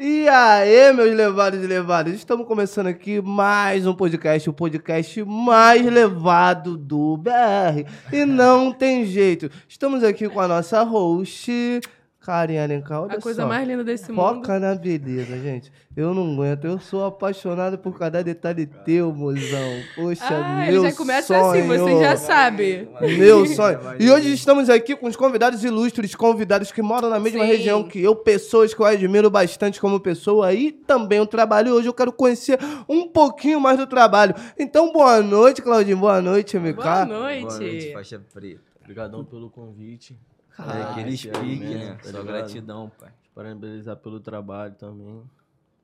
E aí, meus levados e levadas, estamos começando aqui mais um podcast, o podcast mais levado do BR. E não tem jeito, estamos aqui com a nossa host, Karen Alencar. Olha A coisa só. mais linda desse mundo. Foca na beleza, gente. Eu não aguento. Eu sou apaixonado por cada detalhe teu, mozão. Poxa, Ah, meu ele já começa sonho. assim, você já sabe. Meu sonho. E hoje estamos aqui com os convidados ilustres, convidados que moram na mesma Sim. região que eu, pessoas que eu admiro bastante como pessoa e também o trabalho. E hoje eu quero conhecer um pouquinho mais do trabalho. Então, boa noite, Claudinho. Boa noite, MK. Boa noite. Boa noite, faixa preta. Obrigadão pelo convite. Caralho, é aquele que é pique, mesmo, né? tá Só gratidão, pai. Parabenizar pelo trabalho também.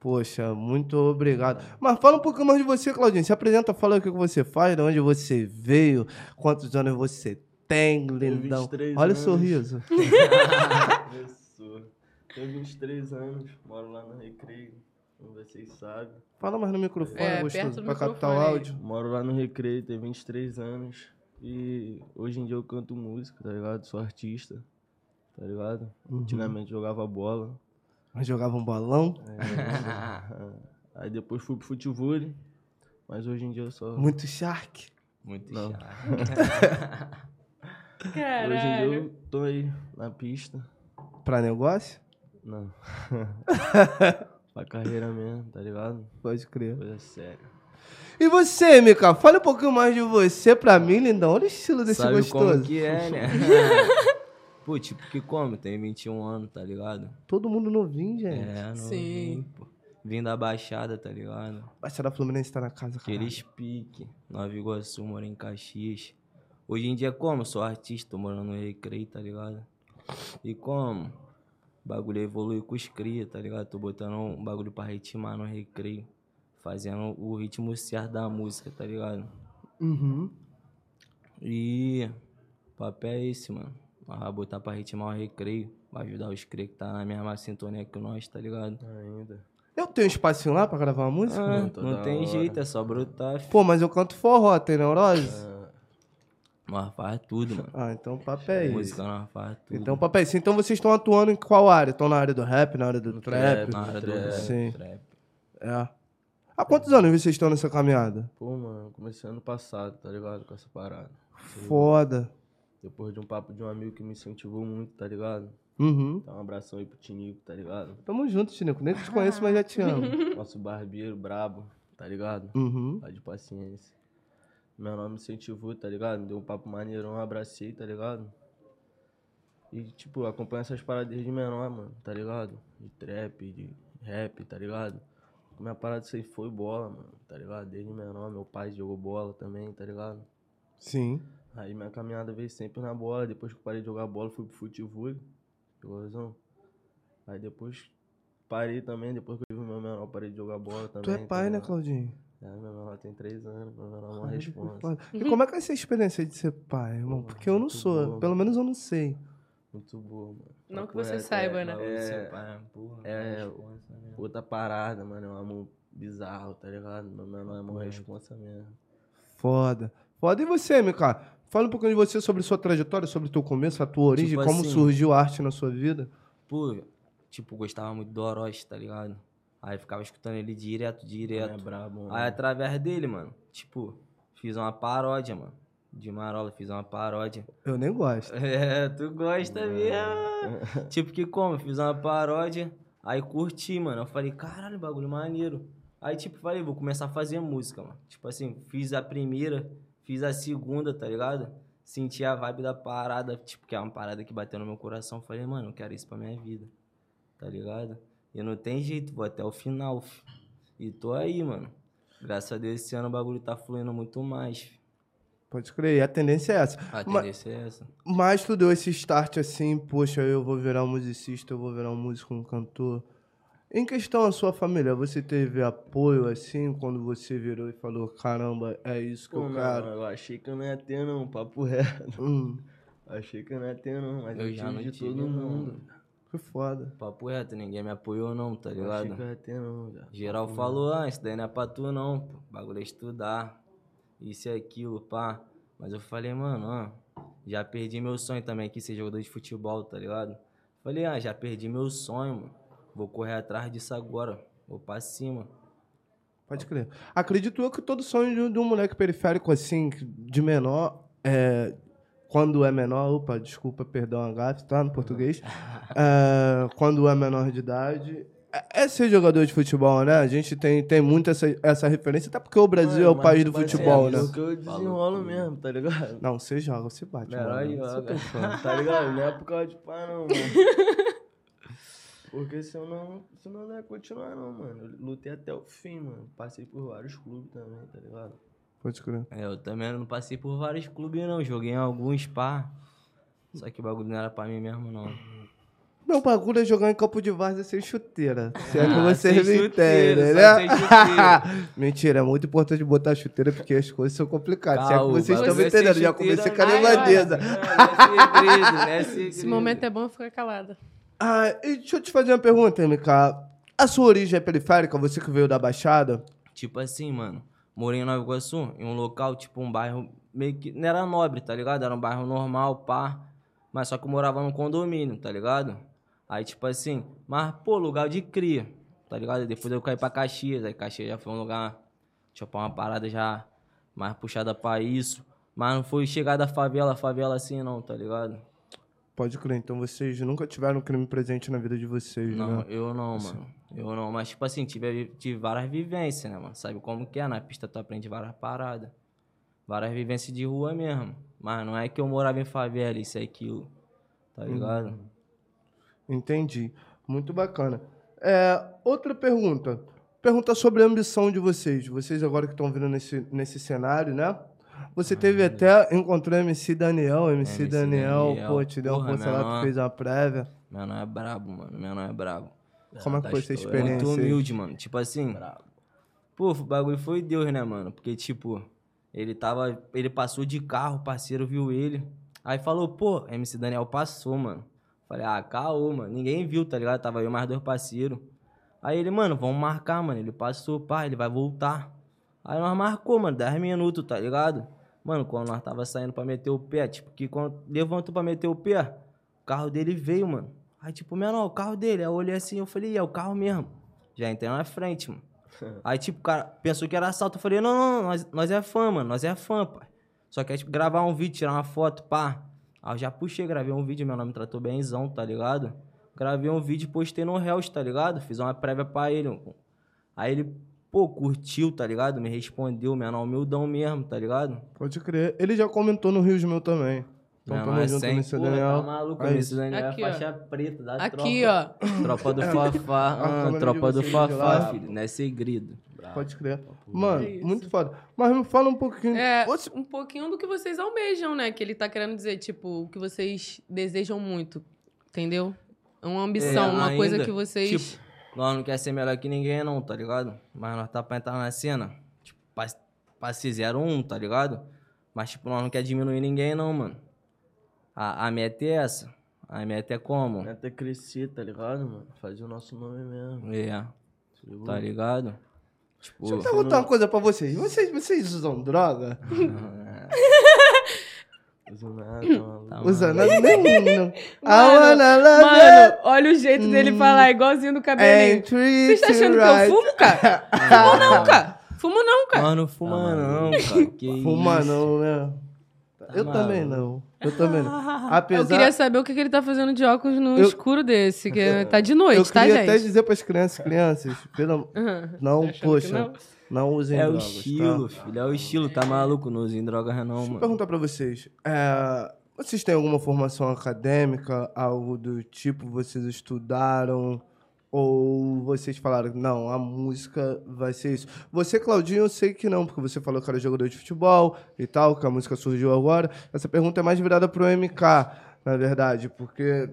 Poxa, muito obrigado. Mas fala um pouquinho mais de você, Claudinho. Se apresenta, fala o que você faz, de onde você veio, quantos anos você tem, lindão. 23 Olha o anos. sorriso. Eu sou. Tenho 23 anos, moro lá no Recreio, como vocês sabem. Fala mais no microfone, É, gostoso, perto do pra captar o áudio. Moro lá no Recreio, tenho 23 anos. E hoje em dia eu canto música, tá ligado? Sou artista, tá ligado? Uhum. Antigamente jogava bola. Mas jogava um bolão. Aí depois fui pro futebol. Mas hoje em dia eu só. Muito shark. Muito Não. chato. Hoje em dia Caralho. eu tô aí na pista. Pra negócio? Não. pra carreira mesmo, tá ligado? Pode crer. Coisa séria. E você, Mika? Fala um pouquinho mais de você pra mim, lindão. Olha o estilo desse Sabe gostoso. como que é, né? Pô, tipo que como? Tem 21 anos, tá ligado? Todo mundo novinho, gente. É, não Sim. pô. Vim da Baixada, tá ligado? Baixada Fluminense tá na casa, cara. Aqueles pique. Nova Iguaçu, moro em Caxias. Hoje em dia, como? Sou artista, tô morando no Recreio, tá ligado? E como? O bagulho evolui com os cria, tá ligado? Tô botando um bagulho pra ritmar no Recreio. Fazendo o ritmo certo da música, tá ligado? Uhum. E o papel é esse, mano. Nós vamos botar pra ritmar o recreio. Vai ajudar os cria que tá na mesma sintonia que nós, tá ligado? Ainda. Eu tenho um espacinho lá pra gravar uma música? Ah, toda não tem hora. jeito, é só brotar. Pô, mas eu canto forró, tem neurose? Ah, Nós faz tudo, mano. Ah, então o papo é esse. Música nós faz tudo. Então o papo é esse. Então vocês estão atuando em qual área? Estão na área do rap, na área do trap? trap, na área do Trap. rap, Sim. trap. É. Há quantos anos vocês estão nessa caminhada? Pô, mano, comecei ano passado, tá ligado? Com essa parada. Foda. Depois de um papo de um amigo que me incentivou muito, tá ligado? Uhum. Dá um abração aí pro Tinico, tá ligado? Tamo junto, Tinico. Nem te conheço, mas já te amo. Nosso barbeiro brabo, tá ligado? Uhum. Tá de paciência. Meu nome me incentivou, tá ligado? Deu um papo maneirão, abracei, tá ligado? E, tipo, acompanho essas paradas desde menor, mano, tá ligado? De trap, de rap, tá ligado? Minha parada aí foi bola, mano, tá ligado? Desde menor, meu pai jogou bola também, tá ligado? Sim. Aí minha caminhada veio sempre na bola, depois que eu parei de jogar bola, fui pro futebol, pegou Aí depois parei também, depois que eu tive meu menor, parei de jogar bola também. Tu é tá pai, né, ligado? Claudinho? É, meu menor tem três anos, meu menor é uma foda. E como é que é essa experiência de ser pai, irmão? Porque eu não sou. Pelo menos eu não sei. Muito boa, mano. Não que você reto, saiba, é, né? É, seu pai, porra, é, responsa, né? outra parada, mano, é um amor bizarro, tá ligado? Meu menor é uma Uhum. responsa mesmo. Foda. Foda. E você, MK? Fala um pouquinho de você sobre sua trajetória, sobre o teu começo, a tua origem, Tipo como assim- surgiu a arte na sua vida. Pô, tipo, gostava muito do Orochi, tá ligado? Aí ficava escutando ele direto, É direto. brabo, mano. Aí através dele, mano, tipo, fiz uma paródia, mano. De Marola, fiz uma paródia. Eu nem gosto. É, tu gosta mesmo. tipo que como? Fiz uma paródia, aí curti, mano. Eu falei, caralho, bagulho maneiro. Aí, tipo, falei, vou começar a fazer música, mano. Tipo assim, fiz a primeira, fiz a segunda, tá ligado? Senti a vibe da parada, tipo, que é uma parada que bateu no meu coração. Falei, mano, eu quero isso pra minha vida, tá ligado? E não tem jeito, vou até o final, fi. E tô aí, mano. Graças a Deus, esse ano o bagulho tá fluindo muito mais, fi. Pode crer. E a tendência é essa. A tendência é essa. Mas tu deu esse start assim, poxa, eu vou virar um musicista, eu vou virar um músico, um cantor. Em questão à sua família, você teve apoio assim quando você virou e falou, caramba, é isso que Pô, eu mano, quero. eu achei que eu não ia ter, não, papo reto. Hum, Achei que eu não ia ter, não, mas Eu eu, já tive não de todo não. mundo. que foda. Papo reto, ninguém me apoiou não, tá Achei ligado? que eu ia ter, não, já. Geral falou, ah, isso daí não é pra tu não, pô. Bagulho é estudar. Isso e aquilo, pá. Mas eu falei, mano, ó, já perdi meu sonho também aqui ser jogador de futebol, tá ligado? Falei, ah, já perdi meu sonho, mano. vou correr atrás disso agora. Vou pra cima. Pode crer. Acredito eu que todo sonho de um- moleque periférico, assim, de menor, é, quando é menor, opa, desculpa, perdão a gafe, tá? No português. É, quando é menor de idade, é, é ser jogador de futebol, né? A gente tem, tem muito essa, essa referência, até porque o Brasil é o país do tipo assim, futebol, é né? isso que eu desenrolo mesmo, tá ligado? Não, você joga, você bate, Melhor mano. tem fã. Tá ligado? Não é por causa de pá, não, mano. Porque senão, senão não ia continuar, não, mano. Eu lutei até o fim, mano. Passei por vários clubes também, tá ligado? Pode crer. É, eu também não passei por vários clubes, não. Joguei em alguns, pá. Só que o bagulho não era pra mim mesmo, não. Meu bagulho é jogar em campo de várzea sem chuteira. Se é que Ah, vocês me chuteira, entendem, né? sem chuteira. Mentira, é muito importante botar chuteira porque as coisas são complicadas. Se é que vocês estão me é entendendo, já comecei com a não é segredo, não é. Esse momento é bom ficar calada. Ah, e deixa eu te fazer uma pergunta, MK. A sua origem é periférica? Você que veio da Baixada? Tipo assim, mano. Morei em Nova Iguaçu, em um local, tipo um bairro meio que. Não era nobre, tá ligado? Era um bairro normal, pá. Mas só que eu morava num condomínio, tá ligado? Aí, tipo assim, mas, pô, lugar de cria, tá ligado? Depois eu caí pra Caxias, aí Caxias já foi um lugar, tipo, uma parada já mais puxada pra isso. Mas não foi chegar da favela, favela assim, não, tá ligado? Pode crer, então vocês nunca tiveram crime presente na vida de vocês, Não, né? eu não, mano. Eu não. Mas, tipo assim, tive, tive várias vivências, né, mano? Sabe como que é? Na pista tu aprende várias paradas. Várias vivências de rua mesmo. Mas não é que eu morava em favela, isso e aquilo. Tá ligado? Entendi. Muito bacana. É, outra pergunta. Pergunta sobre a ambição de vocês. Vocês agora que estão vindo nesse, nesse cenário, né? Você teve até, encontrou MC Daniel, MC, MC Daniel, Daniel, pô, te deu porra, força lá, tu menor. fez uma prévia. Meu não é brabo, mano. Meu não é brabo. Como é que tá foi essa experiência? Muito humilde, mano. Tipo assim. Pô, o bagulho foi Deus, né, mano? Porque, tipo, ele tava. Ele passou de carro, o parceiro viu ele. Aí falou, pô, MC Daniel passou, mano. Falei, ah, caô, mano. Ninguém viu, tá ligado? Tava eu mais dois parceiros. Aí ele, mano, vamos marcar, mano. Ele passou, pá, ele vai voltar. Aí nós marcou, mano, 10 minutos, tá ligado? Mano, quando nós tava saindo pra meter o pé, tipo, que quando levantou pra meter o pé, o carro dele veio, mano. Aí, tipo, menor, o carro dele. Aí eu olhei assim, eu falei, é o carro mesmo. Já entrei na frente, mano. Aí, tipo, o cara pensou que era assalto. Eu falei, não, não, não, nós, nós é fã, mano. Nós é fã, pai. Só quer, tipo, gravar um vídeo, tirar uma foto, pá. Aí eu já puxei, gravei um vídeo, meu nome me tratou bemzão, tá ligado? Gravei um vídeo e postei no Hells, tá ligado? Fiz uma prévia pra ele. Aí ele, pô, curtiu, tá ligado? Me respondeu, menor, humildão mesmo, tá ligado? Pode crer. Ele já comentou no Rio de Meu também. Então Menor tamo é junto, sem, MC porra, Daniel. Tá maluco, Aí, MC Daniel Aqui, é ó. faixa preta da Aqui, tropa. ó. Tropa do Fafá, a ah, tropa do de Fafá, filho, não é segredo. Pode crer. Mano, É muito foda. Mas me fala um pouquinho. É, Você- um pouquinho do que vocês almejam, né? Que ele tá querendo dizer, tipo, o que vocês desejam muito. Entendeu? É uma ambição, É, uma coisa ainda, que vocês. Tipo, nós não quer ser melhor que ninguém, não, tá ligado? Mas nós tá pra entrar na cena, tipo, pra, pra ser 01, tá ligado? Mas, tipo, nós não quer diminuir ninguém, não, mano. A, a meta é essa. A meta é como? Até crescer, tá ligado, mano? Fazer o nosso nome mesmo. É, tá ligado? Tipo, Deixa eu perguntar uma coisa pra vocês. Vocês, vocês usam droga? Uso nada, tá maluco. Tá Usa maluco. nada nenhum. Mano, Mano, olha o jeito dele falar, igualzinho do you cabelinho. Vocês tá achando you que eu right. fumo, cara? Fumo não, cara. Fumo não, cara. Não fuma, não, cara. Que Fuma isso. não, né? Eu maluco. também não. Eu também não. Eu Apesar... queria saber o que, que ele tá fazendo de óculos no Eu- escuro desse, que tá de noite, Eu tá, queria gente? até dizer pras crianças, crianças, pelo... não, Tá poxa, não? não, usem É o drogas, estilo, tá? filho. É o estilo, tá maluco? Não usem drogas, não, Deixa eu mano. perguntar pra vocês. é, vocês têm alguma formação acadêmica, algo do tipo, vocês estudaram? Ou vocês falaram, não, a música vai ser isso? Você, Claudinho, eu sei que não, porque você falou que era jogador de futebol e tal, que a música surgiu agora. Essa pergunta é mais virada pro MK, na verdade, porque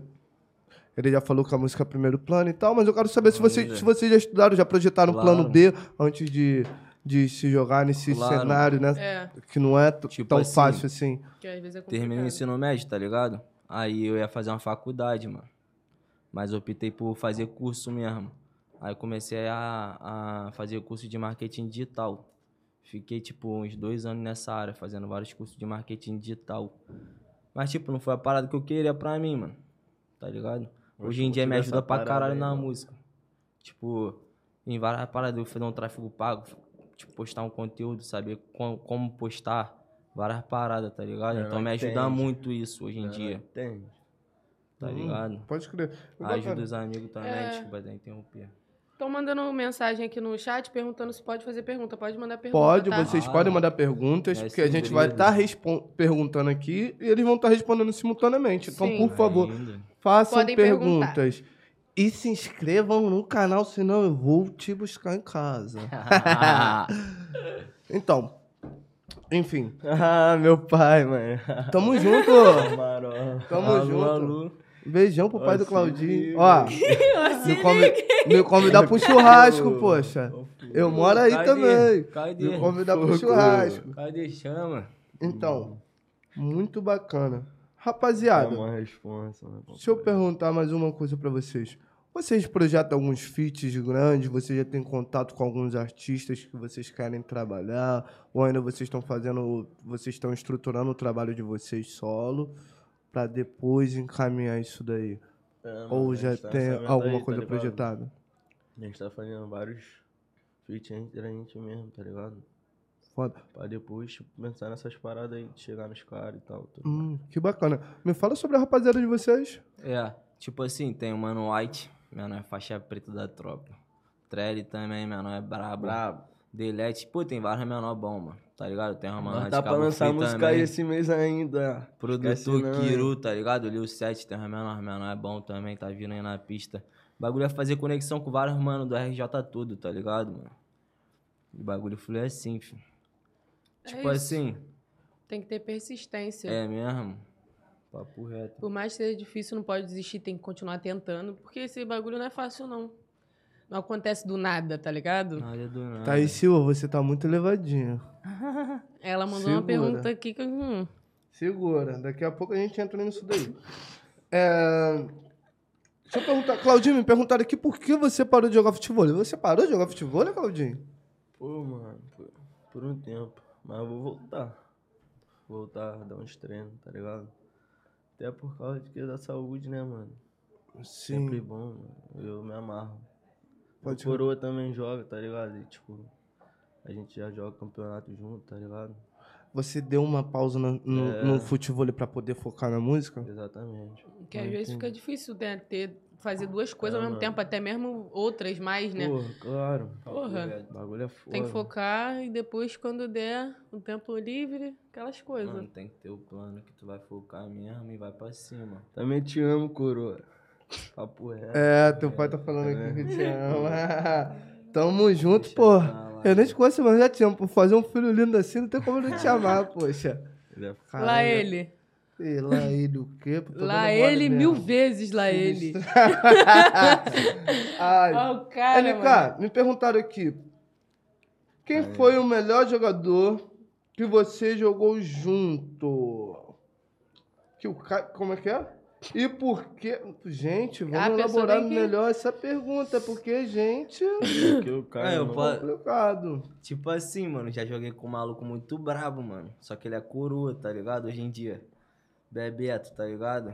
ele já falou que a música é primeiro plano e tal, mas eu quero saber se vocês, se vocês já estudaram, já projetaram o plano Claro. B antes de, de se jogar nesse Claro. cenário, né? É, Que não é Tipo tão assim, fácil assim. que às vezes é Terminei o ensino médio, tá ligado? Aí eu ia fazer uma faculdade, mano. Mas eu optei por fazer curso mesmo. Aí eu comecei a, a fazer curso de marketing digital. Fiquei, tipo, uns dois anos nessa área, fazendo vários cursos de marketing digital. Mas, tipo, não foi a parada que eu queria pra mim, mano. Tá ligado? Hoje em dia curtiu me ajuda pra caralho aí, na mano. música. Tipo, em várias paradas, eu fazer um tráfego pago, tipo, postar um conteúdo, saber como, como postar várias paradas, tá ligado? É, então me ajuda entende. muito isso hoje em dia, Tem. Tá Hum, ligado? Pode crer. Ajuda os amigos também, É. desculpa até interromper. Estão mandando mensagem aqui no chat perguntando se pode fazer pergunta. Pode mandar pergunta. Pode, tá? vocês Ah, podem mandar perguntas, é porque a gente vai estar perguntando aqui e eles vão estar respondendo simultaneamente. Então, Sim. por favor, Ainda. façam Podem perguntar. perguntas. E se inscrevam no canal, senão eu vou te buscar em casa. Então, enfim, Ah, meu pai, mano. tamo junto. Tamo Alô, junto. alô. Beijão pro pai do Ó, se Claudinho. Ó, me, convi- me convidar pro churrasco, poxa. Eu moro aí Cadê? também. Cadê? Me convidar pro churrasco. Cadê? Chama. Então, muito bacana. É Rapaziada, uma responsa, né? deixa eu perguntar mais uma coisa pra vocês. Vocês projetam alguns feats grandes? Vocês já têm contato com alguns artistas que vocês querem trabalhar? Ou ainda vocês estão fazendo, vocês estão estruturando o trabalho de vocês solo pra depois encaminhar isso daí? É, Ou já tá tem alguma aí, tá coisa ligado? projetada? A gente tá fazendo vários feats entre a gente mesmo, tá ligado? Foda. Pra depois, tipo, pensar nessas paradas aí, de chegar nos caras e tal. tudo. Hum, que bacana. Me fala sobre a rapaziada de vocês. É, tipo assim, tem o Mano White, menor é faixa preta da tropa. Trelly também, menor é brabo. Brabo. Delete, pô, tem vários menor bom, mano. Tá ligado? Tem uma menor Nós de tá pra lançar música também. aí esse mês ainda. Produtor Kiru, tá ligado? Lil 7, tem uma menor, menor é bom também, tá vindo aí na pista. O bagulho é fazer conexão com vários mano do RJ tudo, tá ligado, mano? O bagulho flui assim, filho. É Tipo isso. assim, Tem que ter persistência. é mesmo. Papo reto. Por mais que seja difícil, não pode desistir, tem que continuar tentando. Porque esse bagulho não é fácil, não. Não acontece do nada, tá ligado? Nada do nada. Tá aí, Silva, você tá muito elevadinho. Ela mandou Segura. uma pergunta aqui que. Hum, Segura, daqui a pouco a gente entra nisso daí. É... Deixa eu perguntar, Claudinho, me perguntaram aqui por que você parou de jogar futebol. Você parou de jogar futebol, né, Claudinho? Pô, mano, por, por um tempo. Mas eu vou voltar. Voltar, dar uns treinos, tá ligado? Até por causa de que é da saúde, né, mano? Sempre bom, mano. Eu me amarro. Pode o Coroa também joga, tá ligado? E, tipo, a gente já joga campeonato junto, tá ligado? Você deu uma pausa no, no, É. no futebol pra poder focar na música? Exatamente. que às vezes fica difícil né, ter, fazer duas coisas É, ao mesmo mano. tempo, até mesmo outras mais, né? Porra, claro. Porra. O bagulho é foda. Tem que focar e depois, quando der um tempo livre, aquelas coisas. Mano, tem que ter o plano que tu vai focar mesmo e vai pra cima. Também te amo, coroa. Papo reto. É, teu pai tá falando aqui que te ama. Tamo junto, Deixa pô. Eu nem te conheço, mas já te amo. Por fazer um filho lindo assim, não tem como não te amar, poxa. Ele é lá ele. Sei lá ele o quê? Lá ele mesmo. mil vezes, lá ele. Ai. Olha o cara, mano. LK, me perguntaram aqui. Quem foi o melhor jogador que você jogou junto? Que o ca... Como é que é? E por quê? Gente, vamos elaborar que- melhor essa pergunta, porque, gente, Porque o cara É, eu posso- complicado. Tipo assim, mano, já joguei com um maluco muito brabo, mano. Só que ele é coroa, tá ligado? Hoje em dia. Bebeto, tá ligado?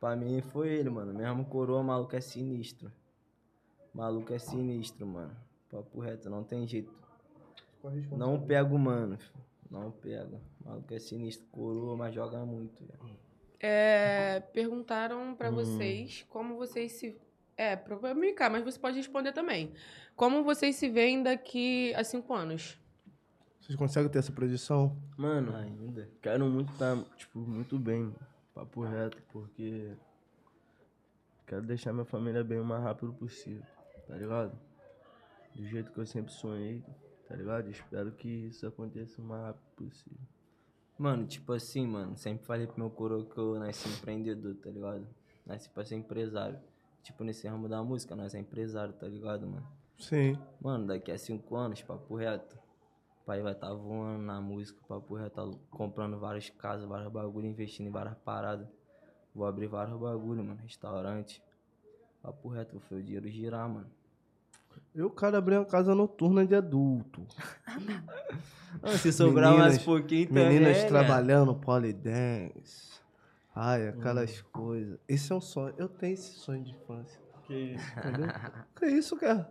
Pra mim foi ele, mano. Mesmo coroa, maluco é sinistro. Maluco é sinistro, mano. Papo reto, não tem jeito. Não pega o mano, filho. Não pega. Maluco é sinistro, coroa, mas joga muito, velho. É, perguntaram pra Hum. vocês como vocês se. É, pra comunicar, mas você pode responder também. Como vocês se veem daqui a cinco anos? Vocês conseguem ter essa projeção? Mano, Ainda. quero muito estar, tipo, muito bem, papo reto, porque quero deixar minha família bem o mais rápido possível, tá ligado? Do jeito que eu sempre sonhei, tá ligado? Espero que isso aconteça o mais rápido possível. Mano, tipo assim, mano, sempre falei pro meu coroa que eu nasci empreendedor, tá ligado? Nasci pra ser empresário. Tipo, nesse ramo da música, nós é empresário, tá ligado, mano? Sim. Mano, daqui a cinco anos, papo reto. O pai vai estar voando na música, papo reto, tá comprando várias casas, vários bagulho, investindo em várias paradas. Vou abrir vários bagulho, mano, restaurante. Papo reto, vou fazer o dinheiro girar, mano. Eu, cara, abri uma casa noturna de adulto. se sobrar mais Meninas- pouquinho também, Meninas né? trabalhando polidense. Ai, aquelas coisas. Esse é um sonho. Eu tenho esse sonho de infância. Que isso. Entendeu? que isso, cara?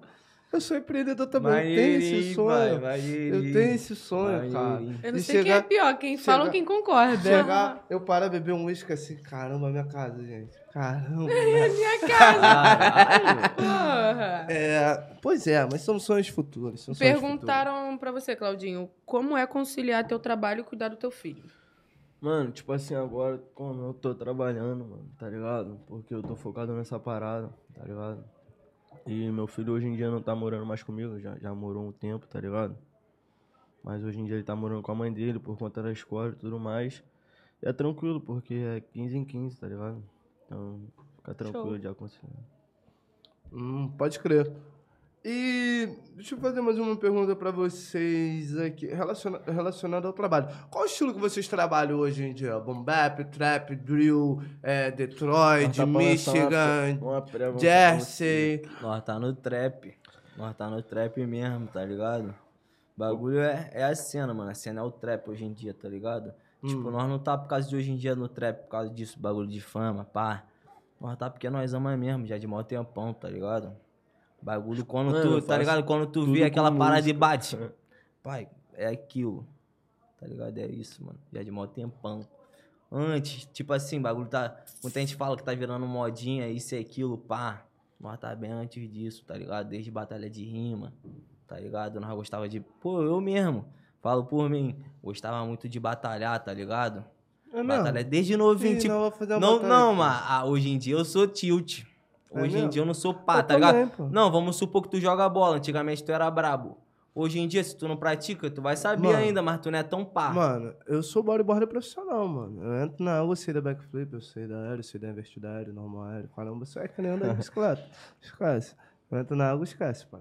Eu sou empreendedor também, eu tenho esse sonho. eu tenho esse sonho, cara. Eu não sei quem é chegar- pior, quem fala ou chegar- quem concorda. Chegar, eu paro a beber um uísque assim, caramba, minha casa, gente. Caramba. Minha casa. Porra. É, pois é, mas são sonhos futuros. São sonhos Perguntaram pra você, Claudinho, como é conciliar teu trabalho e cuidar do teu filho? Mano, tipo assim, agora, como eu tô trabalhando, mano, tá ligado? Porque eu tô focado nessa parada, tá ligado? E meu filho hoje em dia não tá morando mais comigo, já, já morou um tempo, tá ligado? Mas hoje em dia ele tá morando com a mãe dele por conta da escola e tudo mais. E é tranquilo, porque é 15 em 15, tá ligado? Então, fica tranquilo Show. de aconselhar. Hum, pode crer. E deixa eu fazer mais uma pergunta pra vocês aqui, relaciona, relacionada ao trabalho. Qual o estilo que vocês trabalham hoje em dia? Boom bap, trap, drill, é, Detroit, tá Michigan, uma, uma vamos- Jersey. Nós tá no trap. Nós tá no trap mesmo, tá ligado? Bagulho é, é a cena, mano. A cena é o trap hoje em dia, tá ligado? Tipo, nós não tá por causa de hoje em dia no trap, por causa disso, bagulho de fama, pá. Nós tá porque nós amamos mesmo, já de mó tempão, tá ligado? Bagulho quando Mano, tu, tá faço ligado? Quando tu vê aquela parada e música. bate. Pai, é aquilo. Tá ligado? É isso, mano. Já de mó tempão. Antes, tipo assim, bagulho tá. Muita gente fala que tá virando modinha, isso e aquilo, pá. Nós tá bem antes disso, tá ligado? Desde batalha de rima, tá ligado? Nós gostava de. Pô, eu mesmo. Falo por mim. Gostava muito de batalhar, tá ligado? É mesmo? Batalha desde novinho, Ih, tipo. não, vou fazer uma Não, batalha não, mas ah, hoje em dia eu sou tilt. É Hoje em dia eu não sou pá, Eu tá ligado? Não, vamos supor que tu joga bola. Antigamente tu era brabo. Hoje em dia, se tu não pratica, tu vai saber Mano. ainda, mas tu não é tão pá. Mano, eu sou bodyboarder profissional, mano. Eu entro na água, eu sei da backflip, eu sei da aéreo, eu sei da invertida aéreo, normal aéreo. Caramba, você é que nem anda de bicicleta. Esquece. Eu entro na água, esquece, pai.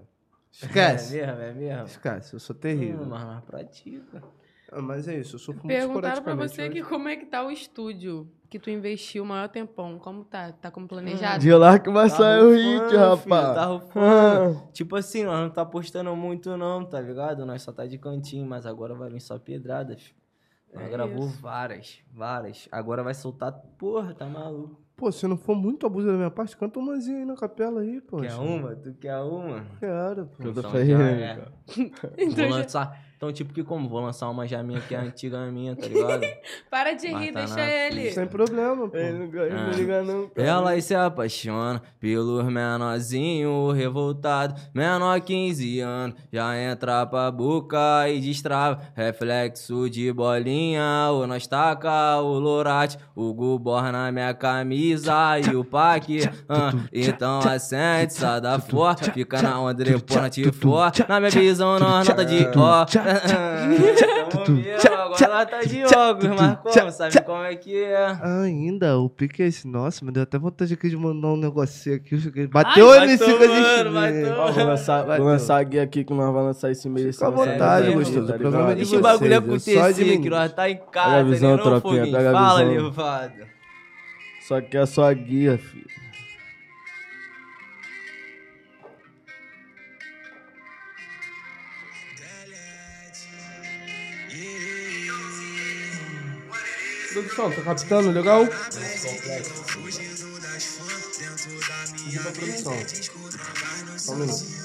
Esquece. É mesmo, é mesmo. Esquece, eu sou Hum, terrível. mas nós pratica. Ah, Mas é isso, eu sofro muito Perguntaram pra você hoje. que como é que tá o estúdio que tu investiu o maior tempão. Como tá? Tá como planejado? De lá que vai Tá sair o hit, filho, rapaz. Tá rufando. Tipo assim, nós não tá postando muito não, tá ligado? Nós só tá de cantinho, mas agora vai vir só pedradas. Nós É gravou isso. várias, várias. Agora vai soltar, porra, tá maluco. Pô, se não for muito abuso da minha parte, canta umazinha aí na capela aí, pô. Quer uma? Tu quer uma? Quero, pô. Eu tô Então fazendo, já é. cara. Então Vou já- lançar. Então, tipo que como? Vou lançar uma já minha que é antiga minha, tá ligado? Para de Mas rir, tá deixa na ele. Sem problema, pô. Ele não ganha, Ah. não liga não, cara. Ela se apaixona pelos menorzinho revoltado. Menor 15 anos, já entra pra boca e destrava. Reflexo de bolinha, o nós taca o lorate. O gubor na minha camisa e o paque. ah, então acende, sai da forte. Fica na onda, depois na te for. Na minha visão, nós nota de ó. Agora tá de óculos, mas como? Sabe como é que é? Ainda, o pique é esse. Nossa, me deu até vontade aqui de mandar um negocinho aqui. Bateu Ai. Ó, vou lançar, vou lançar a guia aqui que nós vamos lançar esse mês. Fica à vontade, gostoso. O programa é de Deixa o bagulho acontecer, que administro. nós tá em Pega a casa, visão, nem não, tropinha, foguinho. Fala, levado. Só que é só a guia, filho. Produção, tá captando, legal? Pediu pra produção. Só um minuto.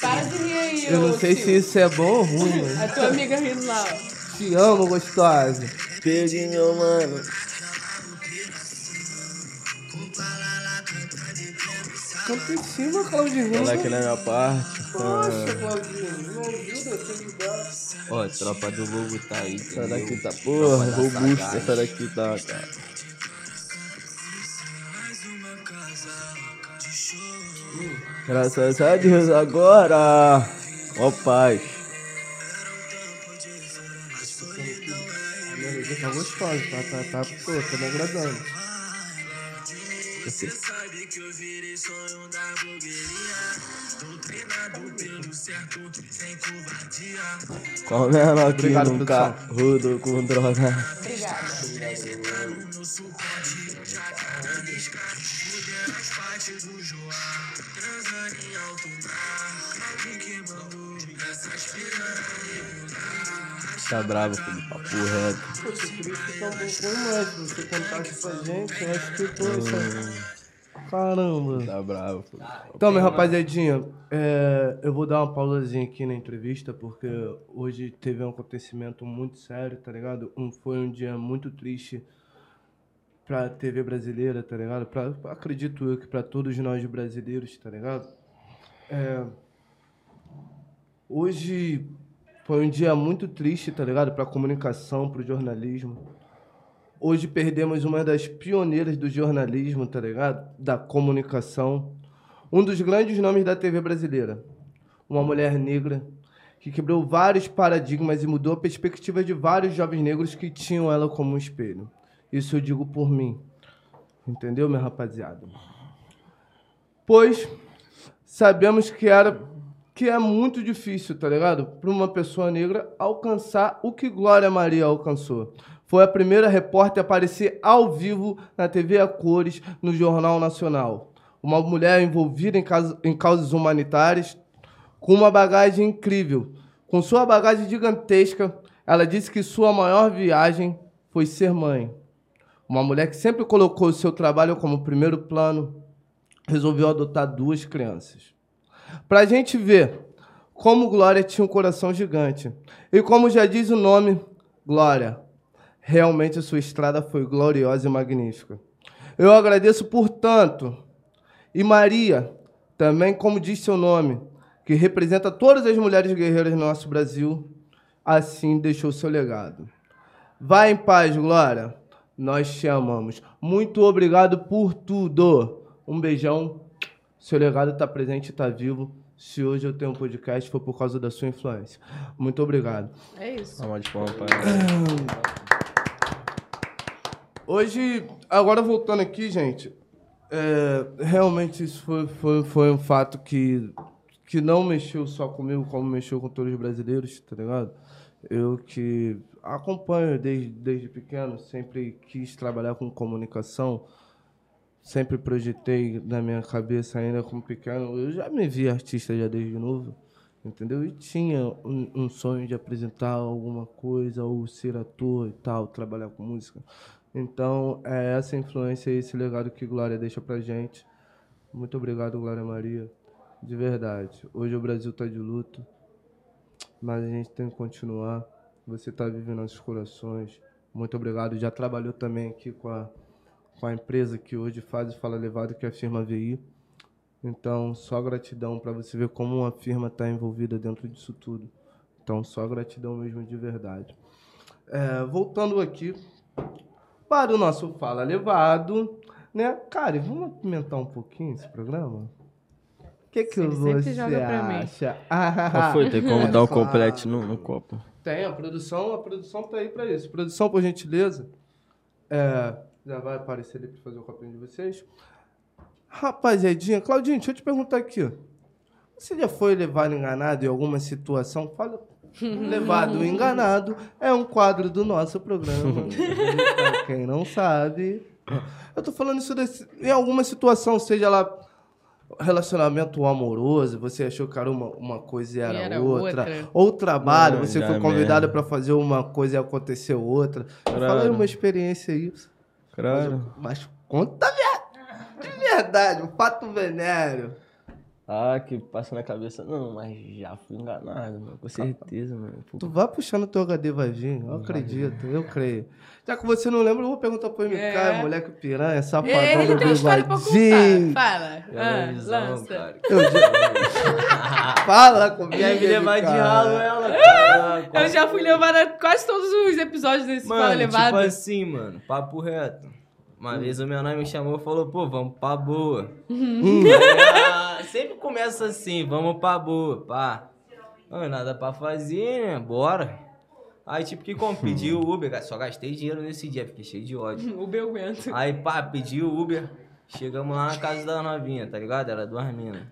Para de rir aí, Eu não ô sei tio. se isso é bom ou ruim, mas A tua amiga rindo lá, ó. te amo, gostosa. Perdi meu mano. Canta em cima, Claudinho. Ela aqui na minha parte. Poxa, Ah, Claudinho, não ajuda, tem que ajudar. Ó, tropa do lobo tá aí, Essa entendeu? daqui tá, porra, Tropa da robusta. sagaz. Essa daqui tá, cara. Graças a Deus agora. Ó paz. A melodia tá gostosa, tá, tá, tá, pô, tá me agradando. certeza. Sabe que eu virei sonho da blogueirinha. Doutrinado pelo certo, sem covardia. Qual menor que Obrigado, nunca rodou com droga? Obrigada. Tá? Tá bravo, filho. Papo reto. Poxa, eu queria escutar um pouco mais, se você contasse pra gente, eu acho que, poxa... Caramba. Tá bravo. Então, minha rapaziadinha, é, eu vou dar uma pausazinha aqui na entrevista, porque hoje teve um acontecimento muito sério, tá ligado? Um, foi um dia muito triste pra TV brasileira, tá ligado? Pra, acredito eu que pra todos nós brasileiros, tá ligado? É, hoje foi um dia muito triste, tá ligado? Pra comunicação, pro jornalismo. Hoje perdemos uma das pioneiras do jornalismo, tá ligado? Da comunicação. Um dos grandes nomes da TV brasileira. Uma mulher negra que quebrou vários paradigmas e mudou a perspectiva de vários jovens negros que tinham ela como um espelho. Isso eu digo por mim. Entendeu, minha rapaziada? Pois sabemos que era que é muito difícil, tá ligado? Para uma pessoa negra alcançar o que Glória Maria alcançou. Foi a primeira repórter a aparecer ao vivo na TV a cores no Jornal Nacional. Uma mulher envolvida em, em causas humanitárias, com uma bagagem incrível. Com sua bagagem gigantesca, ela disse que sua maior viagem foi ser mãe. Uma mulher que sempre colocou o seu trabalho como primeiro plano, resolveu adotar duas crianças. Pra gente ver como Glória tinha um coração gigante. E como já diz o nome, Glória. Realmente a sua estrada foi gloriosa e magnífica. Eu agradeço por tanto. E Maria, também como diz seu nome, que representa todas as mulheres guerreiras do nosso Brasil, assim deixou seu legado. Vá em paz, Glória. Nós te amamos. Muito obrigado por tudo. Um beijão. Seu legado está presente e está vivo. Se hoje eu tenho um podcast, foi por causa da sua influência. Muito obrigado. É isso. Salva de palmas, pai. Hoje, agora voltando aqui, gente, é, realmente isso foi, foi, foi um fato que, que não mexeu só comigo, como mexeu com todos os brasileiros, tá ligado? Eu que acompanho desde, desde pequeno, sempre quis trabalhar com comunicação, sempre projetei na minha cabeça ainda como pequeno. Eu já me vi artista já desde novo, entendeu? E tinha um, um sonho de apresentar alguma coisa, ou ser ator e tal, trabalhar com música. Então, é essa influência e esse legado que Glória deixa pra gente. Muito obrigado, Glória Maria. De verdade. Hoje o Brasil tá de luto, mas a gente tem que continuar. Você tá vivendo nossos corações. Muito obrigado. Já trabalhou também aqui com a, com a empresa que hoje faz o Fala Levado, que é a firma VI. Então, só gratidão para você ver como uma firma está envolvida dentro disso tudo. Então, só gratidão mesmo de verdade. É, voltando aqui para o nosso Fala Levado, né? Cara, vamos apimentar um pouquinho esse programa? O que, que Ele sempre você joga pra mim. acha? Qual foi? Tem como dar um Claro. complete no, no copo? Tem, a produção, a produção tá aí pra isso. Produção, por gentileza. É, já vai aparecer ali pra fazer o copinho de vocês. Rapaziadinha, Claudinho, deixa eu te perguntar aqui. Você já foi levado enganado em alguma situação? Fala. Levado enganado é um quadro do nosso programa. pra quem não sabe. Eu tô falando isso desse- em alguma situação, seja lá relacionamento amoroso, você achou que era uma, uma coisa e era, era outra. outra. Ou trabalho, Não, você foi convidado mesmo. para fazer uma coisa e aconteceu outra. Fala aí Claro. uma experiência aí. Claro. Mas conta ver- de verdade, um fato venéreo. Ah, que passa na cabeça. Não, mas já fui enganado, mano. Com certeza, mano. Pô, Tu vai puxando teu HD, vai vir. Eu acredito, eu creio. Já que você não lembra, eu vou perguntar pro MK, É. moleque piranha, safadão Ele do tem história pra contar. Fala. Ah, visão, lança. cara. Eu já- Fala comigo, Quer me levar de ralo ela, cara. Eu já fui levada a quase todos os episódios desse Fala Mano, Levado. tipo assim, mano, papo reto. Uma vez o meu nome me chamou e falou, pô, vamos pra boa. Ah, sempre começa assim, vamos pra boa, pá. Não, nada pra fazer, né? Bora. Aí, tipo, que como? Pedi o Uber, só gastei dinheiro nesse dia, fiquei cheio de ódio. O meu aguento. Aí, pá, pedi o Uber. Chegamos lá na casa da novinha, tá ligado? Era duas minas.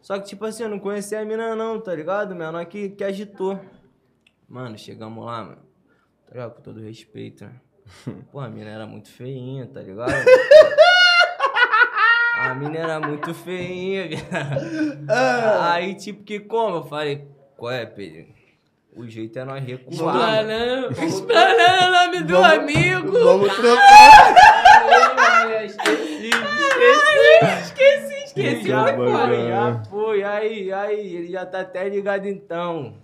Só que, tipo assim, eu não conhecia a mina não, tá ligado? Menor que, que agitou. Mano, chegamos lá, mano. Tá ligado? Com todo respeito, né? Pô, a mina era muito feinha, tá ligado? A mina era muito feinha, viado. Aí, tipo, que como? Eu falei, qual é, Pedro? O jeito é nós recuar. Explanando, explanando o nome do Vamos- amigo. Vamos trocar. Esqueci, esqueci. Esqueci, esqueci. Já foi já foi. Aí, aí, ele já tá até ligado então.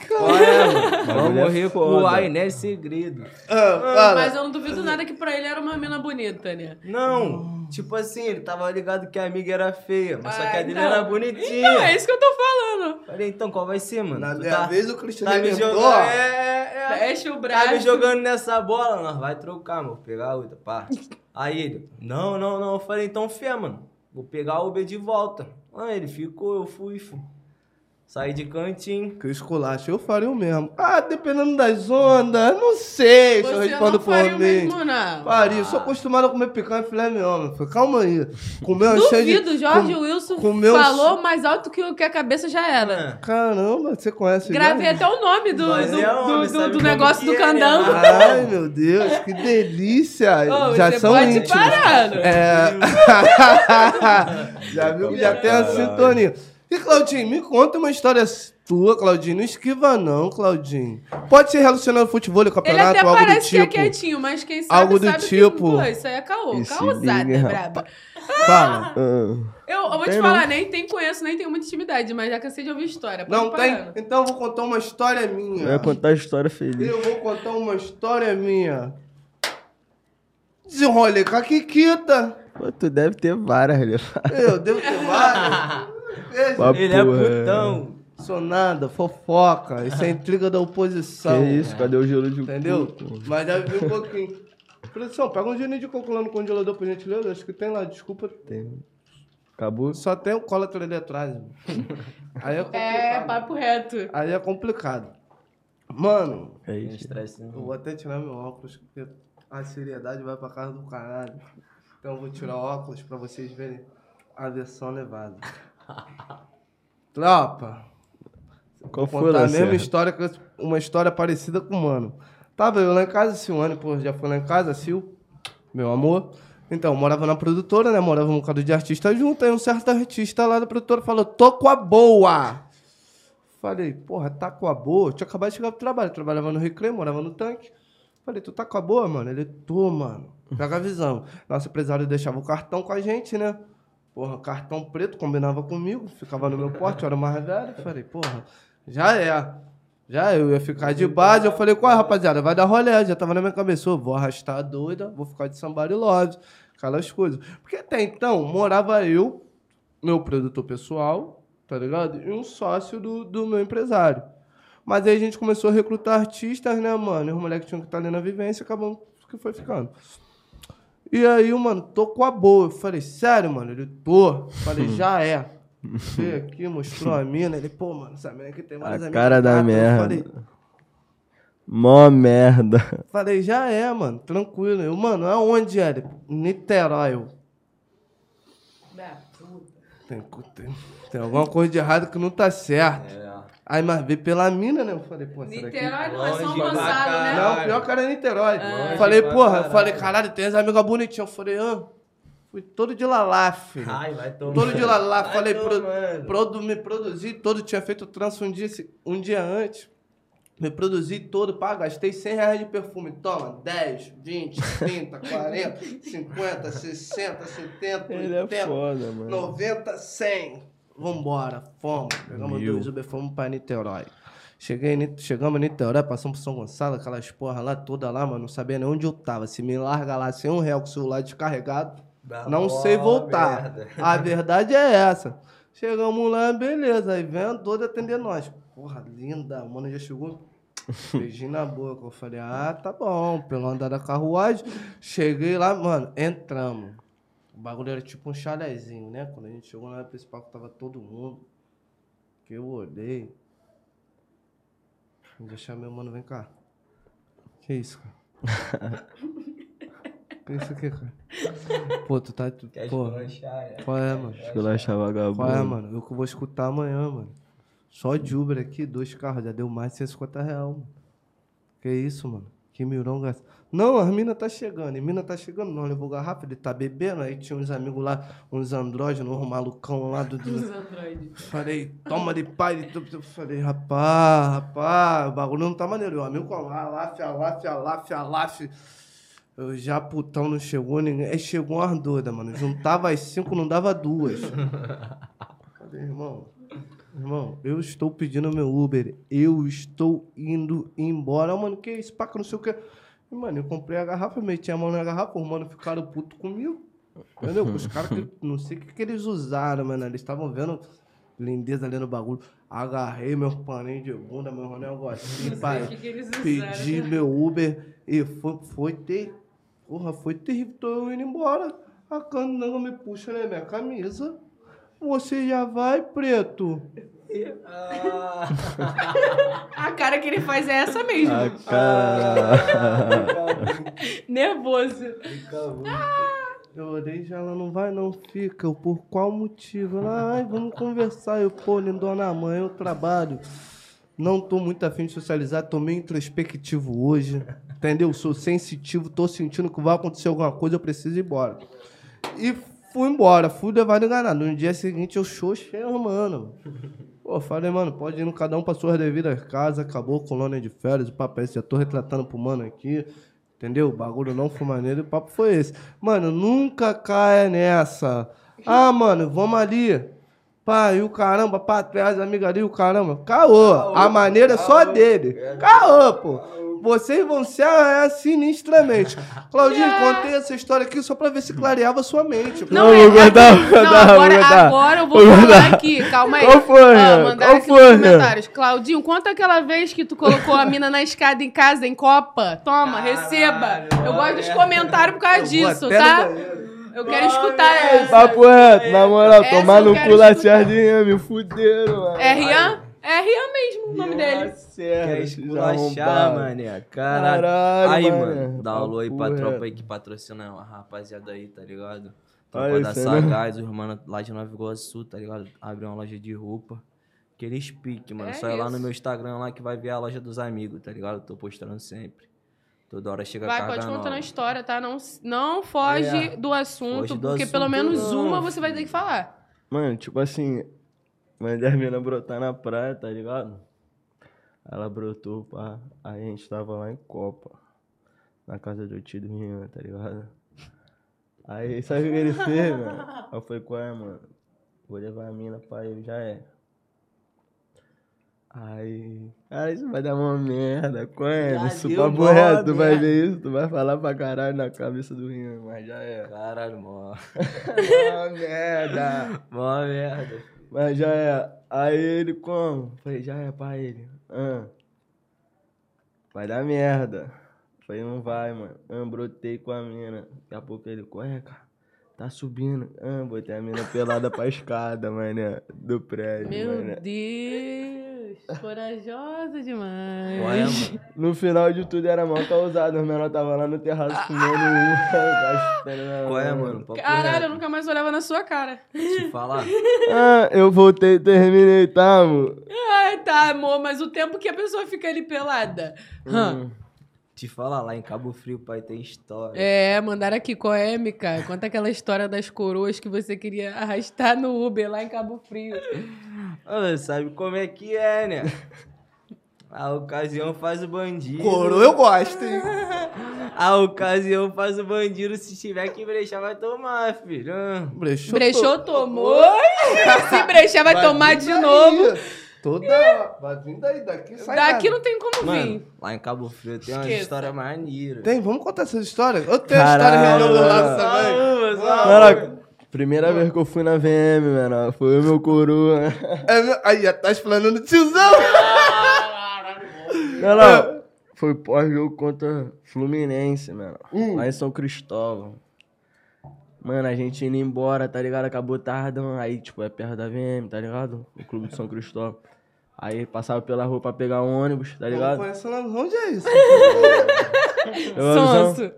É? Bagulho Vamos foda. aí, né? Segredo. Ah, fala. Mas eu não duvido nada que pra ele era uma mina bonita, né? Não, tipo assim, ele tava ligado que a amiga era feia, mas só que a Ah, dele então. era bonitinha. Então, é isso que eu tô falando. Falei, então qual vai ser, mano? Na minha tá, vez o Cristiano tá me jogando. É, é, é. Fecha o Tá braço. me jogando nessa bola, nós vai trocar, mano. Vou pegar outra, pá. Aí ele, não, não, não. Eu falei, então fé, mano. Vou pegar o Uber de volta. Aí ele ficou, eu fui, fui. Saí de cantinho. Que eu esculacho, eu faria o mesmo. Ah, dependendo das ondas, não sei se eu respondo não por faria o mim. mesmo, não. Faria, eu sou acostumado a comer picanha e filé mignon. Calma aí. Comer uma cheia de... Duvido, Jorge com- Wilson comeu- falou mais alto que o que a cabeça já era. Caramba, você conhece Gravei já? até o nome do, Mas do, é homem, do- do- do negócio do é, né, candango. mano? Ai, meu Deus, que delícia. Ô, já são pode íntimos. parar. né? É... já viu que já tem a sintonia. E, Claudinho, me conta uma história tua, Claudinho. Não esquiva não, Claudinho. Pode ser relacionado ao futebol, ao Ele campeonato, até algo do parece que é tipo. quietinho, mas quem sabe Algo do sabe tipo. que... Pô, isso aí é caô. Liga, braba. Fala. Ah, Eu, eu vou Tem te não. falar, nem tem conheço, nem tenho muita intimidade, mas já cansei de ouvir história. Pode Não tem? parando. Então eu vou contar uma história minha. eu ia contar a história feliz. Eu vou contar uma história minha. Desenrolei com a Kikita. Pô, tu deve ter várias, né? Eu devo ter várias. Papo Ele é putão. Sou nada, fofoca. Isso é intriga da oposição. Que isso, cadê o gelo de Entendeu? coco? Mas já vi um pouquinho. Produção, pega um gelinho de coco lá no congelador pra gentileza. Acho que tem lá, desculpa. Tem. Acabou? Só tem o cólatra ali atrás. Aí é É, complicado. papo reto. Aí é complicado. Mano, É isso. estresse, eu não. vou até tirar meu óculos, porque a seriedade vai pra casa do caralho. Então eu vou tirar o óculos pra vocês verem a versão levada. Tropa, Qual foi, contar a mesma Lacerda? história, uma história parecida com o mano. Tava eu lá em casa, Silane, pô, já foi lá em casa, Sil, meu amor. Então, morava na produtora, né? Morava um bocado de artista junto. Aí um certo artista lá da produtora falou: tô com a boa. Falei, porra, tá com a boa? Eu tinha acabado de chegar pro trabalho. Eu trabalhava no Recreio, morava no tanque. Falei, tu tá com a boa, mano? Ele, tô, mano. Pega a visão. Nosso empresário deixava o cartão com a gente, né? Porra, cartão preto combinava comigo, ficava no meu porte, eu era mais velho. Falei, porra, já é. Já eu ia ficar de base. Eu falei, qual é, rapaziada? Vai dar rolé. Já tava na minha cabeça. Ô, vou arrastar a doida, vou ficar de somebody love. Aquelas coisas. Porque até então, morava eu, meu produtor pessoal, tá ligado? E um sócio do, do meu empresário. Mas aí a gente começou a recrutar artistas, né, mano? E os moleques tinham que estar ali na vivência, acabamos que foi ficando. E aí, mano, tô com a boa. Eu falei, sério, mano? Ele, tô. Falei, já é. Veio aqui, mostrou a mina. Ele, pô, mano, essa mina aqui tem várias A amigas cara da gatas. Eu merda. Falei, Mó merda. falei, já é, mano, tranquilo. Eu, mano, aonde é? Ele, Niterói. Eu, tem, tem, tem alguma coisa de errado que não tá certo. É. Aí, mas veio pela mina, né? Eu falei, pô, será que... Niterói não é São pra Gonçalo, né? Não, pior que era Niterói. Longe falei, porra, falei, caralho, tem as amigas bonitinhas. Eu falei, ah, fui todo de lalá, filho. Ai, vai tomar. Todo de lalá, Vai falei, pro, produ, me produzi todo, tinha feito trança um dia, um dia antes. Me produzi todo, pá, gastei 100 reais de perfume. Toma, 10, 20, 30, 40, 50, 60, 70, Ele é 80, foda, mano. 90, 100. Vambora, fomos. Pegamos Mil. dois Uber, fomos pra Niterói. Cheguei, chegamos em Niterói, passamos por São Gonçalo, aquelas porra lá toda lá, mano. Não sabia nem onde eu tava. Se me larga lá sem um real com o celular descarregado, Dá não sei voltar. merda. A verdade é essa. Chegamos lá, beleza. Aí vem todo atender nós. Porra, linda. O mano já chegou. Beijinho na boca. Eu falei, ah, tá bom. Pelo andar da carruagem. Cheguei lá, mano, entramos. O bagulho era tipo um chalezinho, né? Quando a gente chegou na principal, que tava todo mundo. Que eu olhei. Eu já chamei o mano, vem cá. Que isso, cara? Que isso aqui, cara? Pô, tu tá. Tu, Quer pô, esculachar, é? qual é, mano? Esculachar vagabundo. Qual é, mano? Eu que vou escutar amanhã, mano. Só de Uber aqui, dois carros, já deu mais de 150 reais, mano. Que isso, mano? Que mirão gasta. Não, as mina tá chegando. E mina tá chegando, não levou garrafa, ele tá bebendo. Aí tinha uns amigos lá, uns andrógenos, uns malucão lá do. do... Os androides. Falei, toma de pai. tu- Falei, rapaz, rapaz, o bagulho não tá maneiro. O amigo com a laf, a laf, a laf, a laf. Eu já putão não chegou, ninguém. Aí chegou uma doida, mano. Juntava as cinco, não dava duas. Falei, irmão, irmão, eu estou pedindo meu Uber. Eu estou indo embora. Mano, que isso, paca, não sei o que. Mano, eu comprei a garrafa, meti a mão na garrafa, os mano ficaram putos comigo. Entendeu? Os caras que não sei o que, que eles usaram, mano. Eles estavam vendo lindeza ali no bagulho. Agarrei meus paninhos de bunda, meu negocinho, pai. que que eles usaram. Pedi meu Uber e foi, foi ter. Porra, foi terrível. Tô indo embora. A cananga me puxa na minha camisa. Você já vai, preto. Ah, A cara que ele faz é essa mesmo. A cara. Nervoso. Eu olhei já, ela não vai, não fica. Eu, por qual motivo? Ela, ai, vamos conversar. Eu, pô, lindona mãe, eu trabalho. Não tô muito afim de socializar, tô meio introspectivo hoje. Entendeu? Sou sensitivo, tô sentindo que vai acontecer alguma coisa, eu preciso ir embora. E fui embora, fui levado enganado. No dia seguinte eu xoxei, mano. Pô, falei, mano, pode ir no cada um pra suas devidas casas, acabou colônia de férias, o papo é esse, já tô retratando pro mano aqui. Entendeu? O bagulho não foi maneiro o papo foi esse. Mano, nunca caia nessa. Ah, mano, vamos ali. E o caramba, pra trás, amiga ali, o caramba. Caô. A maneira é só dele. Caô, pô. Vocês vão se arranhar sinistramente. Claudinho, contei essa história aqui só pra ver se clareava sua mente. Não, Não, é, vou guardar, vou não, guardar, vou agora, guardar. agora eu vou, Vou falar guardar. aqui. Calma aí. Qual foi, Renan? mandaram Qual aqui foi, nos comentários. Claudinho, conta aquela vez que tu colocou a mina na escada em casa, em Copa. Toma, receba. Eu gosto dos comentários por causa disso, tá? Eu quero escutar essa. Papo reto, na moral, tomar no cu da escutar. Tiardinha, me fuderam, mano. É Rian? É Rian mesmo o nome dele. Quer esses esculachar, mané. Caralho. Caralho, aí, mané. mano, dá um alô aí pra Papo tropa aí que patrocina a rapaziada aí, tá ligado? Tropa da né? Sagaz, os mano lá de Nova Iguaçu, tá ligado? Abre uma loja de roupa. Aqueles pique, mano. É Só ir lá no meu Instagram lá que vai ver a loja dos amigos, tá ligado? Tô postando sempre. Toda hora chega Vai, carga pode contando nova. a história, tá? Não, não foge É. do assunto, Foge do porque pelo assunto, menos não, uma você vai ter que falar. Mano, tipo assim, mãe das minas brotar na praia, tá ligado? Ela brotou, pá. Aí a gente tava lá em Copa. Na casa do tio do Rian, tá ligado? Aí, sabe o que ele fez, mano? Eu falei, qual é, mano? Vou levar a mina pra ele, já é. Aí. Cara, isso vai dar uma merda. Qual é? Isso papo mó reto, tu vai ver isso, tu vai falar pra caralho na cabeça do Rian, mas já é. Caralho, mó. Uma merda. Mó merda. Mas já é. Aí ele como? Falei, já é pra ele. Ah. Vai dar merda. Falei, não vai, mano. Ah, brotei com a mina. Daqui a pouco ele, ué, cara, tá subindo. Ah, botei a mina pelada pra escada, mané, do prédio, Meu mané. Deus, corajosa demais. Qual é, mano? No final de tudo era mal causado. Os menores tava lá no terraço fumando um. Qual é, mano? Papo Caralho, eu nunca mais olhava na sua cara. Te falar. Ah, eu voltei e terminei, tá, amor? Ai, tá, amor, mas o tempo que a pessoa fica ali pelada. Hã? Hum. Te falar, lá em Cabo Frio, pai, tem história. É, mandaram aqui qual é, Mica? Conta aquela história das coroas que você queria arrastar no Uber lá em Cabo Frio. Ah, sabe como é que é, né? A ocasião faz o bandido. Coro eu gosto, hein? A ocasião faz o bandido. Se tiver que brechar, vai tomar, filho. Brechou. Brechou, tomou. Se brechar, vai, tomar de novo. Toda. Vai vir daí, daqui sai Daqui nada. não tem como vir. Mano, lá em Cabo Frio tem uma história maneira. Tem, vamos contar essa história. Eu tenho a Caralho, história real do lado também. Mano, primeira vez que eu fui na VM, mano, foi o meu coroa. É, aí, tá explanando o tiozão. Não, não. Foi pós-jogo contra Fluminense, mano. Lá em São Cristóvão. Mano, a gente indo embora, tá ligado? Acabou tardão. Aí, tipo, é perto da VM, tá ligado? O clube de São Cristóvão. Aí passava pela rua pra pegar um ônibus, tá ligado? conheço lá, onde é isso? Sonso.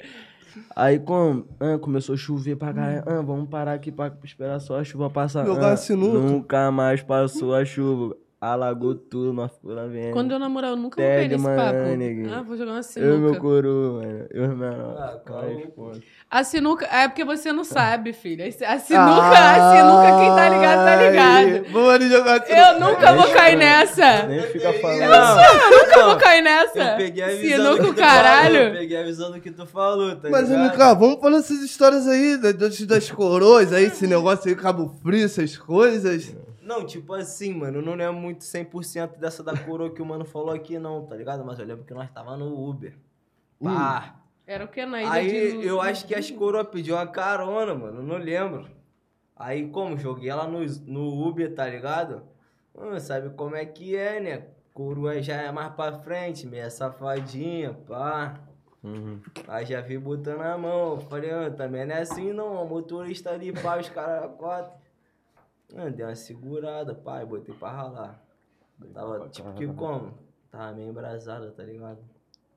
Aí como? Ah, começou a chover pra caralho. Ah, vamos parar aqui pra esperar só a chuva passar. Jogar Ah, sinuca. Nunca mais passou a chuva. Alagou tudo, nós ficamos lá vendo. Quando eu namorar, eu nunca vou cair Tag, nesse mano, papo. neguinho. Ah, vou jogar uma Eu e meu sinuca. coroa, mano. Eu e meu menor. Ah, calma. Mas, pô, A sinuca, é porque você não sabe, filha. A sinuca, a sinuca, quem tá ligado, tá ligado. Vamos ali jogar sinuca. Eu nunca vou cair nessa. Nem fica falando. Eu nunca vou cair nessa. Eu peguei a visão do Sinuca, que o tu caralho. falou. Eu peguei a visão do que tu falou, tá Mas, ligado? MK, vamos falar essas histórias aí, da- das, das coroas aí, esse negócio aí, Cabo Frio, essas coisas. Não, tipo assim, mano, eu não lembro muito 100% dessa da coroa que o mano falou aqui, não, tá ligado? Mas eu lembro que nós tava no Uber. Pá. Era o que na ilha Aí de... eu acho que as coroas pediu uma carona, mano, eu não lembro. Aí como? Joguei ela no, no Uber, tá ligado? Mano, sabe como é que é, né? Coroa já é mais pra frente, meia safadinha, pá. Uhum. Aí já vi botando a mão. Falei, ah, também não é assim não. O motorista ali, pá, os caras. Ah, dei uma segurada, pai, botei pra ralar. Tava tipo que como? Tava meio embrasada, tá ligado?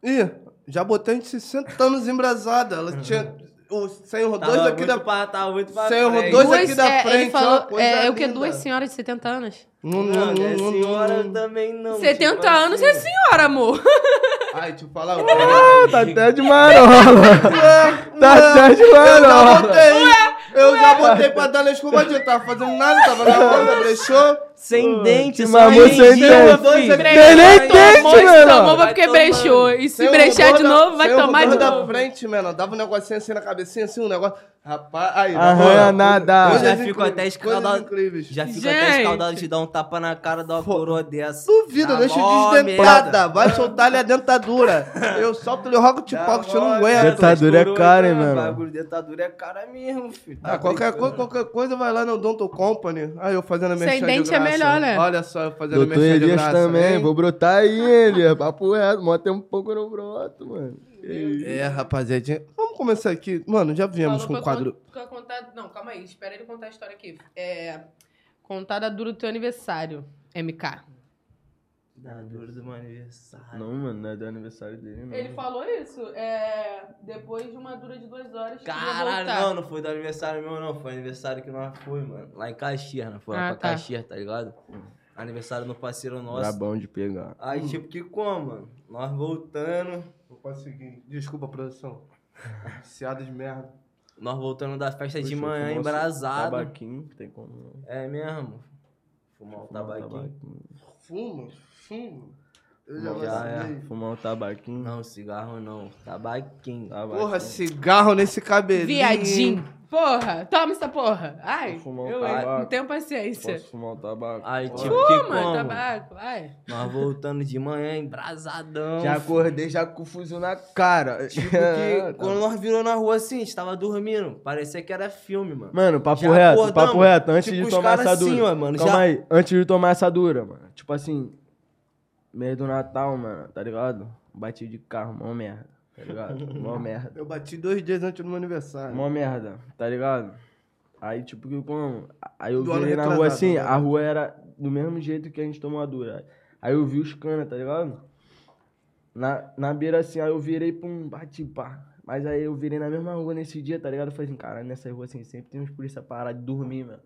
Ih, já botei gente 60 anos embrasada. Ela tinha o Senhor dois aqui da. pra, tava muito pra Senhor, frente. dois aqui da é, frente, ele falou, é, é o que? Duas senhoras de 70 anos? Não, Não, não, não é não, senhora não. também não. 70 tipo anos assim. é senhora, amor. Ai, deixa eu falar. Ah, tá até de marola. Tá até de Eu já marola. Eu já botei pra dar na escomadinha. Tava fazendo nada, tava na onda, brechou. Sem dente, só mamou sem dente. Tem nem dente, tomar- Tomou, porque brechou. E se Sem brechar de da- novo, vai sem tomar de rubor da novo. frente, mano. Dava um negocinho assim na cabecinha, assim, um negócio. Rapaz, aí. Arranha nada. Eu já fico até escaldado. Já fico até escaldado de dar um tapa na cara de uma coroa dessa. Duvido, deixa desdentada. Vai soltar ali a dentadura. Eu solto ali o rogo de pau que você não aguenta. Dentadura é cara, hein, não, mano? Dentadura é cara mesmo, filho. Tá Ah, qualquer, coisa, qualquer coisa vai lá no Donto Company. Aí eu fazendo a Sem merchan de dente é. Melhor, né? Olha só, eu fazendo Doutor merchan de Elias graça. também, hein? vou brotar aí, ele. Papo reto, mó tem um pouco no broto, mano. É, rapaziadinha. Vamos começar aqui. Mano, já viemos Falou com o quadro. con- contar... Não, calma aí. Espera ele contar a história aqui. É... Contar da dura do teu aniversário, MK. Da dor do meu aniversário. Não, mano, não é do aniversário dele, não. Ele falou isso. É... Depois de uma dura de duas horas, Caralho, não, não foi do aniversário meu, não. Foi aniversário que nós foi, mano. Lá em Caxias, não foi? Lá Ah, pra tá. Caxias, tá ligado? Aniversário do parceiro nosso. Era bom de pegar. Aí, tipo, que como, mano? Nós voltando. Vou conseguir. Desculpa, produção. Viciado de merda. Nós voltando da festa de manhã, embrasado. Tabaquinho, tem como não. É mesmo. Fumar um Fumar um tabaquinho. Fumo, fumo. Eu já, Fumar Já vacilei. Fumar um tabaquinho. Não, cigarro não. Tabaquinho. Tabaquinho. Porra, cigarro nesse cabelinho. Viadinho. Porra, toma essa porra. Ai, Vou fumar um eu tabaco. não tenho paciência. Posso fumar um tabaco? Aí, tipo, Fuma, tabaco, vai. Nós voltando de manhã, embrasadão. Já acordei já com o fuzil na cara. Tipo que quando nós virou na rua assim, a gente tava dormindo. Parecia que era filme, mano. Mano, papo Já reto, acordamos, papo reto, antes tipo, de tomar essa dura. assim, ó, mano, Calma já- aí, antes de tomar essa dura, mano. Tipo assim, meio do Natal, mano, tá ligado? Bati de carro, mó merda, tá ligado? Mó merda. Eu bati dois dias antes do meu aniversário. Mó merda, tá ligado? Aí, tipo, que como? Aí eu virei na rua assim, né? a rua era do mesmo jeito que a gente tomou a dura. Aí eu vi os canas, tá ligado? Na, na beira assim, aí eu virei pra um bate pá. Mas aí eu virei na mesma rua nesse dia, tá ligado? Eu falei assim, cara, nessa rua assim, sempre tem uns polícia parados de dormir, mano.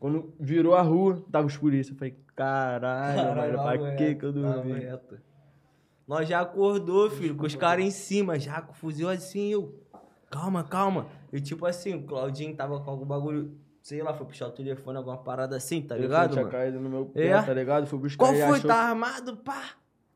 Quando virou a rua, tava os polícia. Eu falei, caralho, mano, pra que que eu dormi? reto. Nós já acordou, filho, com os caras em cima, já com o fuzil assim, eu. Calma, calma. E tipo assim, o Claudinho tava com algum bagulho, sei lá, foi puxar o telefone, alguma parada assim, tá ligado, tinha mano? caído no meu pé, É? tá ligado? Fui buscar Qual foi? achou- Tá armado? Pá!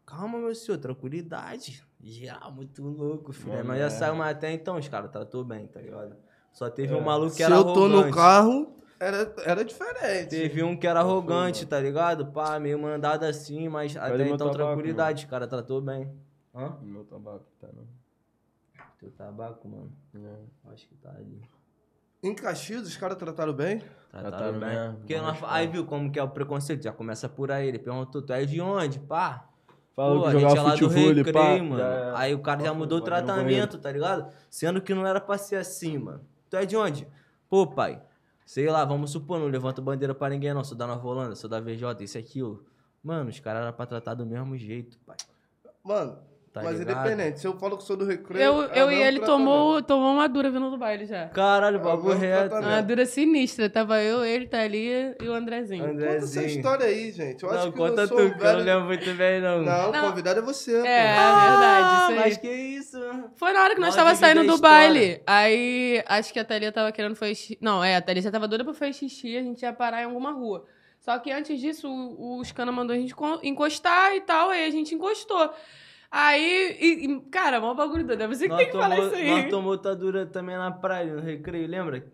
Calma, meu senhor, tranquilidade. Geral, muito louco, filho. Mano, Mas já é. saiu até então, os caras tratou bem, tá ligado? Só teve um É. maluco que Se era eu tô no arrogante. carro, era, era diferente. Teve um que era arrogante, tá ligado? Pá, meio mandado assim, mas até então tabaco, tranquilidade, o cara tratou bem. Hã? Meu tabaco, tá não. Teu tabaco, mano. É. Acho que tá ali. Em Caxias, os caras trataram bem? Trataram Trataram bem. mesmo, Porque nós, aí viu como que é o preconceito, já começa por aí. Ele perguntou, tu é de onde? Pá. Falou Pô, que a gente é jogava lá do futebol, recreio, pá. mano. já é. Aí o cara já mudou o tratamento, tá ligado? Sendo que não era pra ser assim, mano. Tu é de onde? Pô, pai, sei lá, vamos supor, não levanto bandeira pra ninguém não. Sou da Nova Holanda, sou da VJ, isso e aquilo. Mano, os caras eram pra tratar do mesmo jeito, pai. Mano, Tá Mas ligado? independente, se eu falo que sou do recreio. Eu, é o eu e ele tomou, tomou uma dura vindo do baile já. Caralho, É o mesmo reto. tratamento. Uma dura sinistra. Tava eu, ele, Thalia e o Andrezinho. Conta essa Andrezinho. história aí, gente. Eu acho Não, que conta eu tu, sou que eu velho... não lembro muito bem, não. Não, o Não. convidado é você. É, pô. verdade, isso aí. Mas que isso? Foi na hora que nós tava saindo do história. baile. Aí, acho que a Thalia tava querendo fazer xixi. Não, é, a Thalia já tava doida pra fazer xixi, a gente ia parar em alguma rua. Só que antes disso, o, o Scana mandou a gente co- encostar e tal, aí a gente encostou. Aí, e, e, cara, mó bagulho doido. É você que Nós tem que falar tomou- isso aí. Nós tomou outra dura também na praia, no recreio, lembra?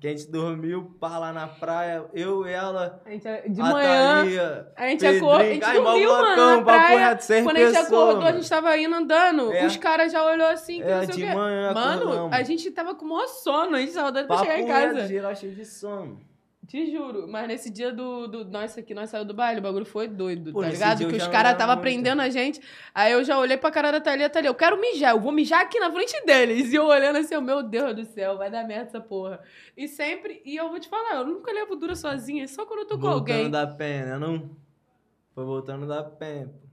Que a gente dormiu, pá, lá na praia, eu, ela, A gente, de a manhã, Thalia, a gente acordou, a gente ai, dormiu, mano, na praia. reto, Quando a gente acordou, a mano. gente tava indo andando. É. Os caras já olhou assim, que É, não sei de o quê. manhã Mano, acordamos. a gente tava com o maior sono, a gente tava doido pra chegar em reto, casa. geral cheio de sono. Te juro, mas nesse dia do, do nós aqui, nós saímos do baile, o bagulho foi doido, Pô, tá ligado? Que os caras tava muito. prendendo a gente. Aí eu já olhei pra cara da Thalia, Thalia, eu quero mijar, eu vou mijar aqui na frente deles. E eu olhando assim, meu Deus do céu, vai dar merda essa porra. E sempre, e eu vou te falar, eu nunca levo dura sozinha, só quando eu tô com Voltando alguém. da penha, né, não? Foi voltando da penha. pô.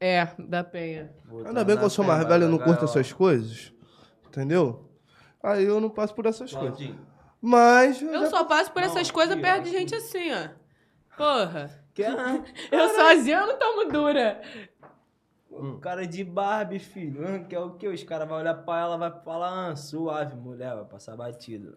É, da penha. Voltando Ainda bem que eu sou mais velho e não curto essas coisas. Entendeu? Aí eu não passo por essas coisas. Mas. eu Eu já- só passo por Não, essas coisas perto de gente assim, ó. Porra. quer Eu sozinha eu não tomo dura. um cara de Barbie, filho. Ah, Quer o quê? Os caras vão olhar pra ela, vai falar, ah, suave, mulher, vai passar batido.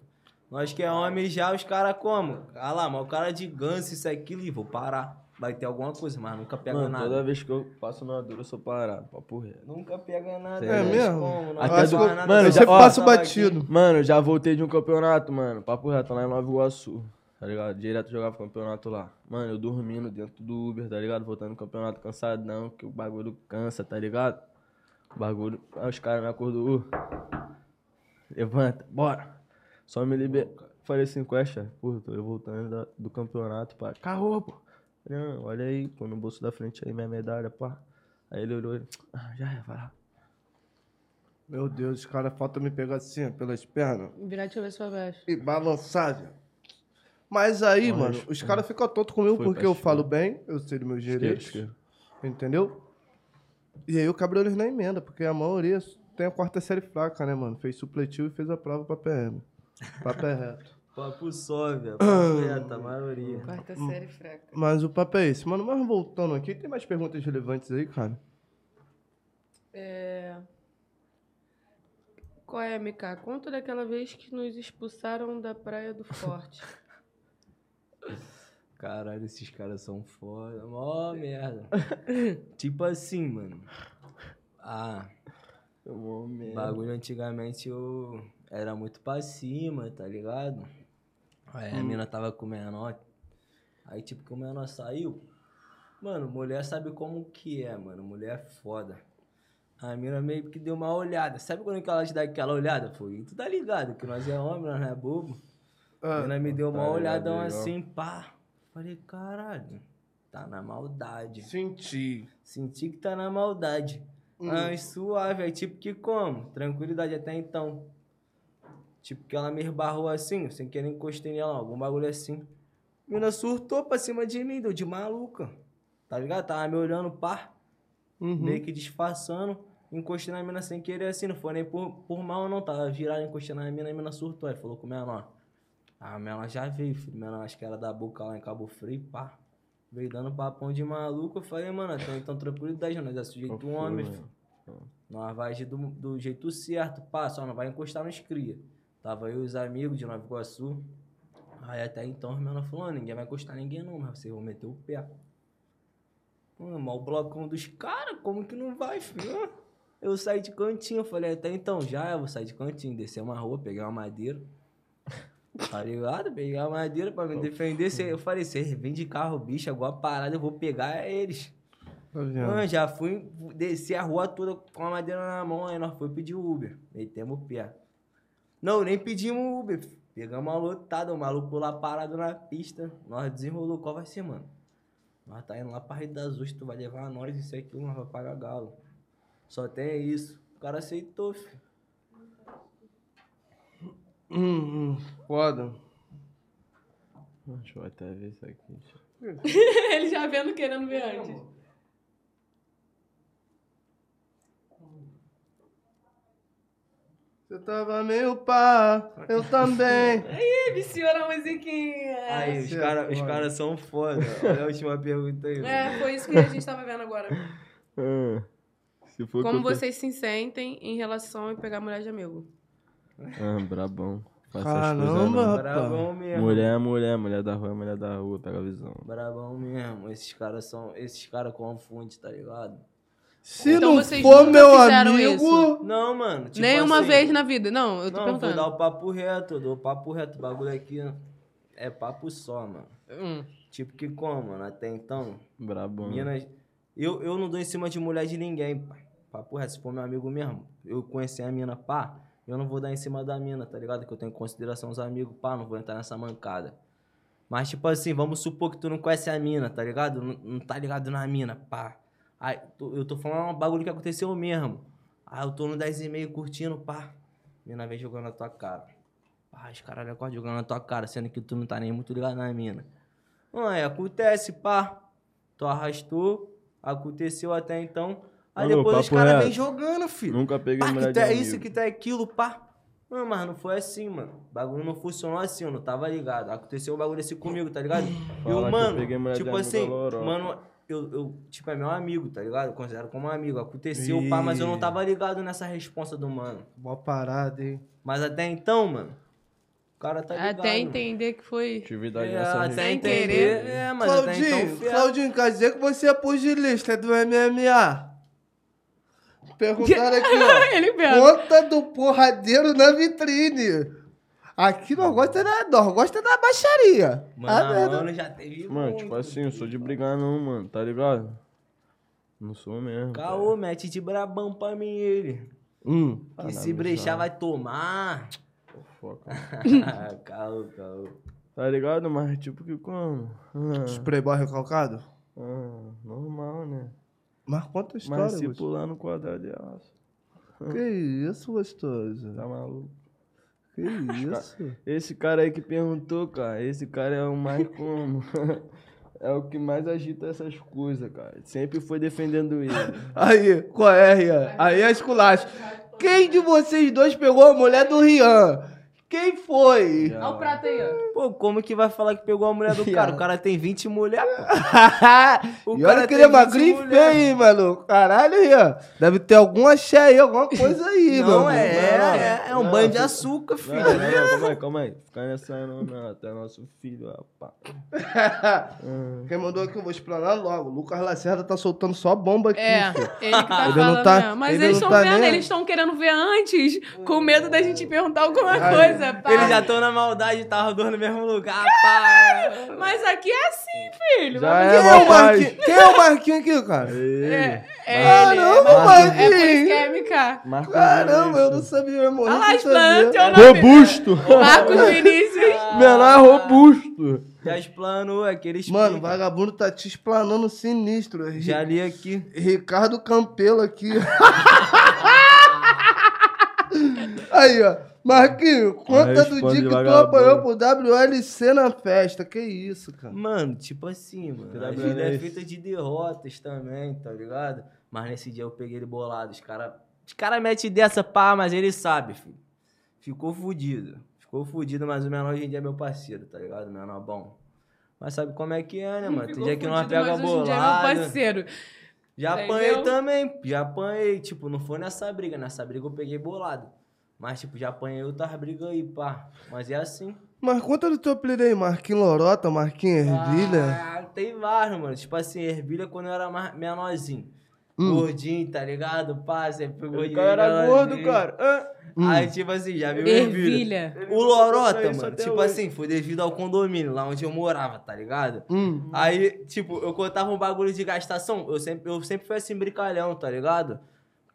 Nós que é homem já, os caras como? Ah lá, mas o cara de ganso, isso, aquilo, e vou parar. Vai ter alguma coisa, mas nunca pega Mano, nada. toda vez que eu passo numa dura, eu sou parado, papo reto. Nunca pega nada. É mas mesmo? como? Não Até faz do- nada, Mano, eu sempre passo batido. aqui. Mano, eu já voltei de um campeonato, mano. Papo reto, lá em Nova Iguaçu. Tá ligado? Direto jogava campeonato lá. Mano, eu dormindo dentro do Uber, tá ligado? Voltando no campeonato cansadão, que o bagulho cansa, tá ligado? O bagulho. Aí os caras me acordou. "Ô, Levanta, bora. Só me liber. Falei assim, Questa, pô, tô eu voltando da- do campeonato, pá. Carro, pô. Falei, não, olha aí, pô, no bolso da frente aí, minha medalha, pá. Aí ele olhou, ele, ah, já é, vai lá. Meu Deus, os caras faltam me pegar assim, ó, pelas pernas. Virar, deixa eu ver se eu abaixo. E balançar, velho. Mas aí, Olha, mano, os caras ficam tontos comigo Foi porque pra eu esquerda. falo bem, eu sei Esquerda, direitos. esquerda. Entendeu? E aí eu cabelo eles na emenda, porque a maioria tem a quarta série fraca, né, mano? Fez supletivo e fez a prova pra PM. Papo é reto. Papo só, velho. Papo reto, a maioria. Quarta série fraca. Mas o papo é esse. Mano, mas voltando aqui, tem mais perguntas relevantes aí, cara? É... Qual é, MK? Conta daquela vez que nos expulsaram da Praia do Forte. Caralho, esses caras são foda. Mó merda. tipo assim, mano. Ah, Mó merda. bagulho antigamente eu era muito pra cima, tá ligado? Aí a mina tava com o menor. Aí, tipo, que o menor saiu. Mano, mulher sabe como que é, mano. Mulher é foda. A mina meio que deu uma olhada. Sabe quando que ela te dá aquela olhada? Foi, tu tá ligado que nós é homem, nós não é bobo. A Ah, mina me deu uma tá olhadão ligado, legal. assim, pá. Falei, caralho, tá na maldade. senti. Senti que tá na maldade. Hum. Ah, suave, aí tipo que como? Tranquilidade até então. Tipo que ela me esbarrou assim, sem querer encostei nela, algum bagulho assim. Mina surtou pra cima de mim, deu de maluca. Tá ligado? Tava me olhando, pá, Uhum. meio que disfarçando. Encostei na mina sem querer assim, não foi nem por, por mal não. Tava virado, encostei na mina, a mina surtou. Aí falou com o menor. Ah, a menor já veio, filho. Menor, acho que era da boca lá em Cabo Frio, pá. Veio dando papão de maluco. Eu falei, mano, então, então tranquilidade, nós é sujeito homem, filho. Nós vai agir do, do jeito certo, pá, só não vai encostar nos cria. Tava eu e os amigos de Nova Iguaçu. Aí até então, os menor falou, "Ah, ninguém vai encostar ninguém não, mas vocês vão meter o pé. Mano, o blocão dos caras, como que não vai, filho? Eu saí de cantinho, eu falei, até então, já, eu vou sair de cantinho, descer uma rua, pegar uma madeira. Tá ligado? Pegar uma madeira pra me defender. Cê- Eu falei, você vem de carro, bicho, agora parada, eu vou pegar eles. Tá? Mano, já fui descer a rua toda com a madeira na mão, aí nós foi pedir Uber. Metemos o pé. Não, nem pedimos Uber. Pegamos uma lotada, o maluco lá parado na pista. Nós desenrolou. Qual vai ser, mano? Nós tá indo lá pra Rede das Ostras, tu vai levar nós, isso aqui, nós vai pagar galo. Só tem isso. O cara aceitou, filho. Hum, hum, foda. Deixa eu até ver isso aqui. Ele já vendo querendo ver antes. Você tava meio pá, eu também. Ih, viciou na musiquinha. Aí, os caras os cara são foda. Olha a última pergunta aí. É, foi isso que a gente tava vendo agora. Ah, se for Como que vocês se sentem em relação a pegar mulher de amigo? Ah, brabão. Faça as Caramba. Brabão mesmo. Mulher é mulher, mulher da rua é mulher da rua, pega a visão. Brabão mesmo. Esses caras são. Esses caras confundem, tá ligado? Se Então não for meu amigo. isso? Não, mano. Tipo Nenhuma assim, vez na vida. Não, eu tô Não, vou dar perguntando. o papo reto, eu dou o papo reto. O bagulho aqui é papo só, mano. Hum. Tipo que como, mano? Até então, Brabão. Minas. Eu, eu não dou em cima de mulher de ninguém, pai. Papo reto, se for meu amigo mesmo, eu conhecer a mina, pá, eu não vou dar em cima da mina, tá ligado? Que eu tenho em consideração os amigos, pá, não vou entrar nessa mancada. Mas, tipo assim, vamos supor que tu não conhece a mina, tá ligado? Não, não tá ligado na mina, pá. Aí, tu- eu tô falando um bagulho que aconteceu mesmo. Aí eu tô no 10 e meio curtindo, pá. Mina vem jogando na tua cara. Pá, os caras acordam jogando na tua cara, sendo que tu não tá nem muito ligado na mina. Aí acontece, pá. Tu arrastou, aconteceu até então. Aí Mano, depois os caras vêm jogando, filho. Nunca peguei Pá, mulher que de tu é isso, que tu é aquilo, pá. Não, mas não foi assim, mano. O bagulho não funcionou assim, eu não tava ligado. Aconteceu um bagulho assim comigo, tá ligado? Fala eu, eu mano, tipo assim, lorota. mano, eu, eu, tipo, é meu amigo, tá ligado? Eu considero como um amigo. Aconteceu, pá, mas eu não tava ligado nessa responsa do mano. Mó parada, hein? Mas até então, mano, o cara tá ligado. Até entender que foi. Atividade É, nessa até entender. É, mas até Claudinho, então, fiel. Claudinho, quer dizer que você é pugilista, do MMA. Perguntaram aqui, ó. Ele mesmo. Conta do porradeiro na vitrine. Aqui nós gosta da, nós gosta da baixaria. Mano, Ah, mano já teve Mano, muito. tipo assim, eu sou de brigar não, mano, tá ligado? Não sou mesmo. Caô, mete de brabão pra mim ele. Hum. Que na se brechar vai tomar. cara. Foca. caô, caô. Tá ligado? Mas tipo que como? Ah, Sprayboy recalcado? ah, normal, né? Mas conta a história, Mas se pular no quadrado é aço. Que isso, gostoso? Tá maluco? Que isso? Esse cara aí que perguntou, cara, esse cara é o mais como? é o que mais agita essas coisas, cara. Sempre foi defendendo ele. Aí, qual é, Rian? Aí é esculacho. Quem de vocês dois pegou a mulher do Rian? Quem foi? Olha o prato aí, ó. Pô, como que vai falar que pegou a mulher do cara? O cara tem 20 mulheres, pô. O e olha cara que ele é tem 20 magrinho e feio, mulher. hein, mano? Caralho, Rian. Deve ter algum axé aí, alguma coisa aí, Não, mano. é, é, é um Não, banho de filho. açúcar, Não, filho. não, não, calma aí, calma aí. Fica nessa aí não, não. Até nosso filho, rapaz. Quem mandou aqui, eu vou explanar logo. O Lucas Lacerda tá soltando só bomba aqui, É, filho. ele que tá Ele não falando tá- mesmo. Mas ele eles não estão tá vendo, nem- eles estão querendo ver antes, com medo da gente perguntar alguma Aí. coisa. pá. Eles já estão na maldade, tava os dois no mesmo lugar, pá. Mas aqui é assim, filho. Já é, Quem é, o. Marquinhos? Quem é o Marquinhos aqui, cara? Ele. É, é Caramba, ele. É, Marcos- é por isso Marquinhos. que é MK. Marcos Caramba, eu não sabia, meu irmão. Olha sabia. nome. Robusto. Marcos Vinícius. Menor robusto. Já explanou aqueles Mano, o vagabundo tá te explanando sinistro. Já li aqui. Ricardo Campelo aqui. Aí, ó. Marquinhos, conta do dia que tu apanhou pro WLC na festa. Que isso, cara? Mano, tipo assim, mano. A vida é feita de derrotas também, tá ligado? Mas nesse dia eu peguei ele bolado. Os caras os cara metem dessa, pá, mas ele sabe, filho. Ficou fudido. Ficou fudido, mas o menor hoje em dia é meu parceiro, tá ligado? O menor bom. Mas sabe como é que é, né, mano? Tem dia que nós pega mas hoje em dia é meu bolado. parceiro. Já Entendeu? apanhei também, já apanhei. Tipo, não foi nessa briga, nessa briga eu peguei bolado. Mas, tipo, já apanhei outras brigas aí, pá. Mas é assim. Mas conta do teu apelido aí, Marquinhos Lorota, Marquinhos Ervilha. Ah, tem vários, mano. Tipo assim, ervilha quando eu era mais menorzinho. Hum. Gordinho, tá ligado? Pá, sempre O gordinho. cara era gordo, cara. Ah. Aí, tipo assim, já viu ervilha. Ervilha. O Lorota, mano, tipo hoje. assim, foi devido ao condomínio, lá onde eu morava, tá ligado? Hum. Aí, tipo, eu contava um bagulho de gastação, eu sempre, eu sempre fui assim, brincalhão, tá ligado?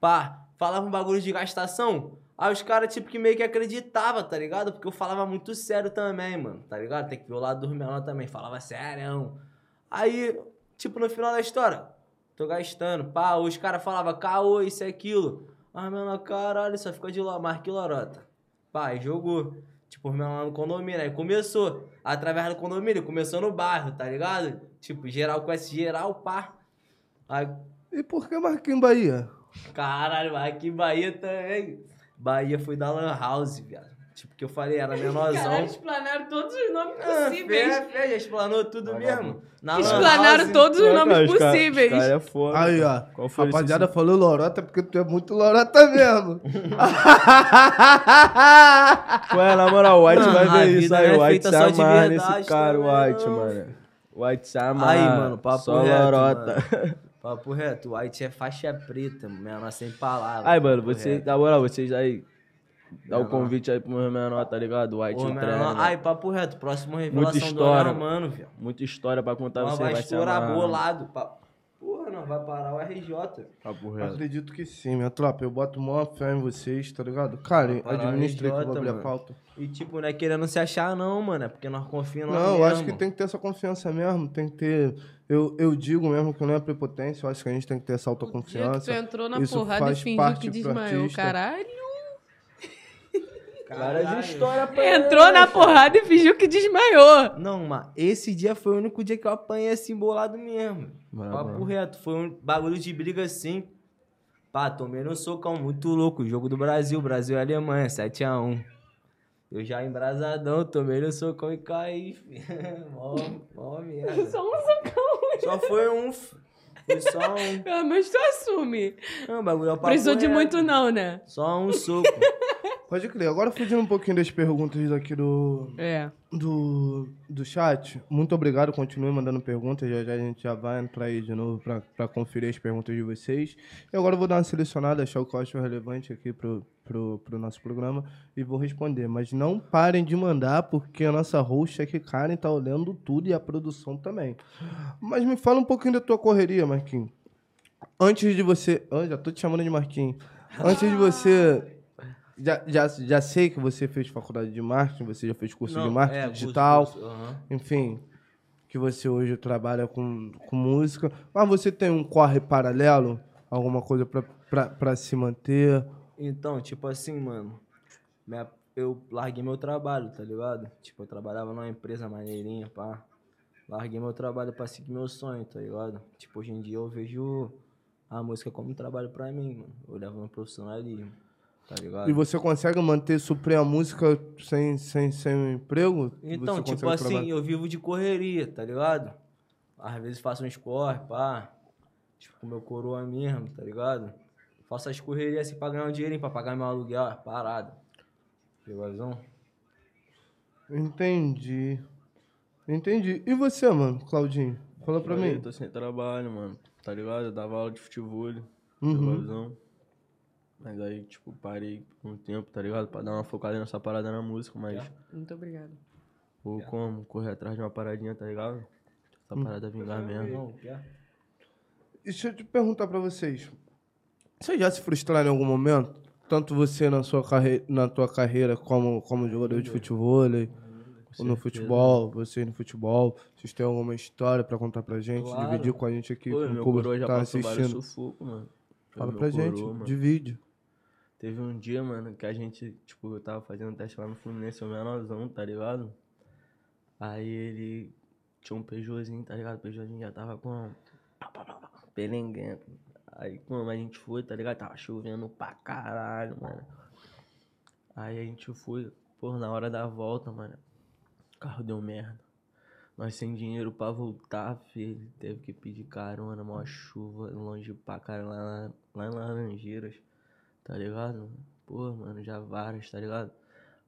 Pá, falava um bagulho de gastação, aí os caras, tipo, que meio que acreditavam, tá ligado? Porque eu falava muito sério também, mano, tá ligado? Tem que ver o lado dos menores também, falava sério. Aí, tipo, no final da história, tô gastando, pá, os caras falavam caô, isso e aquilo. Ah, menor, caralho, só ficou de lá, marque lorota. Pá, aí jogou. Tipo, os menores no condomínio, aí começou. Através do condomínio, começou no bairro, tá ligado? Tipo, geral conhece geral, pá. Aí, E por que Marquinhos Bahia? caralho, mas em Bahia também. Bahia foi da Lan House, viado. Tipo, que eu falei, era menorzão. Caralho, explanaram todos os nomes Ah, possíveis. fé, já explanou tudo mesmo. Na Lan Explanaram House, todos os nomes cara, os cara- possíveis. Os cara é foda. Aí, ó. Qual foi Rapaziada esse- falou lorota porque tu é muito lorota mesmo. Ué, na moral, o White vai ver isso vida aí. é O White se amarra nesse cara, White, mano. O White se amarra. Aí, mano, papo Só reto, lorota. mano. Papo reto, o White é faixa preta, menor sem palavras. Aí, mano, papo você, reto. na moral, vocês aí. Dá o Menor. convite aí pro meu menor, tá ligado? O White Ô, menor, ai, papo reto, próximo revelação Muita história. do mano, viu? Muita história pra contar, Nós você vai vai estourar bolado. Pa... Porra, não vai parar o RJ. Papo reto. Acredito que sim, minha tropa. Eu boto maior fé em vocês, tá ligado? Cara, que eu abrir a pauta. E tipo, não é querendo se achar não, mano. É porque nós confiamos Não, eu mesmo. acho que tem que ter essa confiança mesmo. Tem que ter. Eu, eu digo mesmo que não é prepotência, eu acho que a gente tem que ter essa O dia que tu autoconfiança. entrou na Isso porrada e faz fingiu que desmaiou, caralho. Várias histórias pra Entrou na porrada e fingiu que desmaiou. Não, mas esse dia foi o único dia que eu apanhei assim bolado mesmo. Papo reto. Foi um bagulho de briga assim. Pá, tomei no socão, muito louco. Jogo do Brasil, Brasil e Alemanha, 7x1. Eu já embrasadão, tomei no socão e caí. mó, mó merda. Só um socão. Só foi um. Foi só um. Pelo menos tu assume. Não, bagulho é o papo Precisou de reto. muito não, né? Só um soco. Pode crer. Agora fugindo um pouquinho das perguntas aqui do, É. do, do chat. Muito obrigado, continue mandando perguntas. Já já a gente já vai entrar aí de novo pra, pra conferir as perguntas de vocês. E agora eu vou dar uma selecionada, achar o que eu acho relevante aqui pro, pro, pro nosso programa e vou responder. Mas não parem de mandar, porque a nossa host aqui, Karen, tá olhando tudo e a produção também. Mas me fala um pouquinho da tua correria, Marquinhos. Antes de você. Ah, já tô te chamando de Marquinhos. Antes de você. Já, já, já sei que você fez faculdade de marketing, você já fez curso de Não, marketing é, curso, digital, curso, aham. enfim, que você hoje trabalha com, com música. Mas você tem um corre paralelo? Alguma coisa pra, pra, pra se manter? Então, tipo assim, mano. minha- eu larguei meu trabalho, tá ligado? Tipo, eu trabalhava numa empresa maneirinha, pá. Larguei meu trabalho pra seguir meu sonho, tá ligado? Tipo, hoje em dia eu vejo a música como um trabalho pra mim, mano. Eu levo no profissionalismo, tá ligado? E você consegue manter, suprir a música sem, sem, sem um emprego? Então, Você tipo assim, trabalhar? eu vivo de correria, tá ligado? Às vezes faço um score, pá. Tipo, com meu coroa mesmo, tá ligado? Faço as correrias assim pra ganhar um dinheirinho, pra pagar meu aluguel, parada. Pegou a visão? Entendi. Entendi. E você, mano, Claudinho? Fala pra mim. tô sem trabalho, mano. Tá ligado? Eu dava aula de futebol. Uhum. Uhum. Mas aí, tipo, parei por um tempo, tá ligado? Pra dar uma focada nessa parada na música, mas Muito obrigada. vou como? Correr atrás de uma paradinha, tá ligado? Essa parada vingar mesmo. Não, quer? Deixa eu te perguntar pra vocês. Vocês já se frustraram em algum momento? Tanto você na sua carreira, na tua carreira como, como jogador de futebol, ou no futebol, você no futebol. Vocês têm alguma história pra contar pra gente? Claro. Dividir com a gente aqui, Pô, com o público que tá assistindo. sufoco, mano. Fala pra gente, coroa, mano. divide. Teve um dia, mano, que a gente, tipo, eu tava fazendo teste lá no Fluminense, o menorzão, tá ligado? Aí ele tinha um Peugeotzinho, tá ligado? O Peugeotzinho já tava com pelenguento. Aí, como a gente foi, tá ligado? Tava chovendo pra caralho, mano. Aí a gente foi, pô, na hora da volta, mano, o carro deu merda. Nós sem dinheiro pra voltar, filho. Teve que pedir carona, mó chuva, longe pra caralho, lá, lá em Laranjeiras. Tá ligado? Pô, mano, já várias, tá ligado?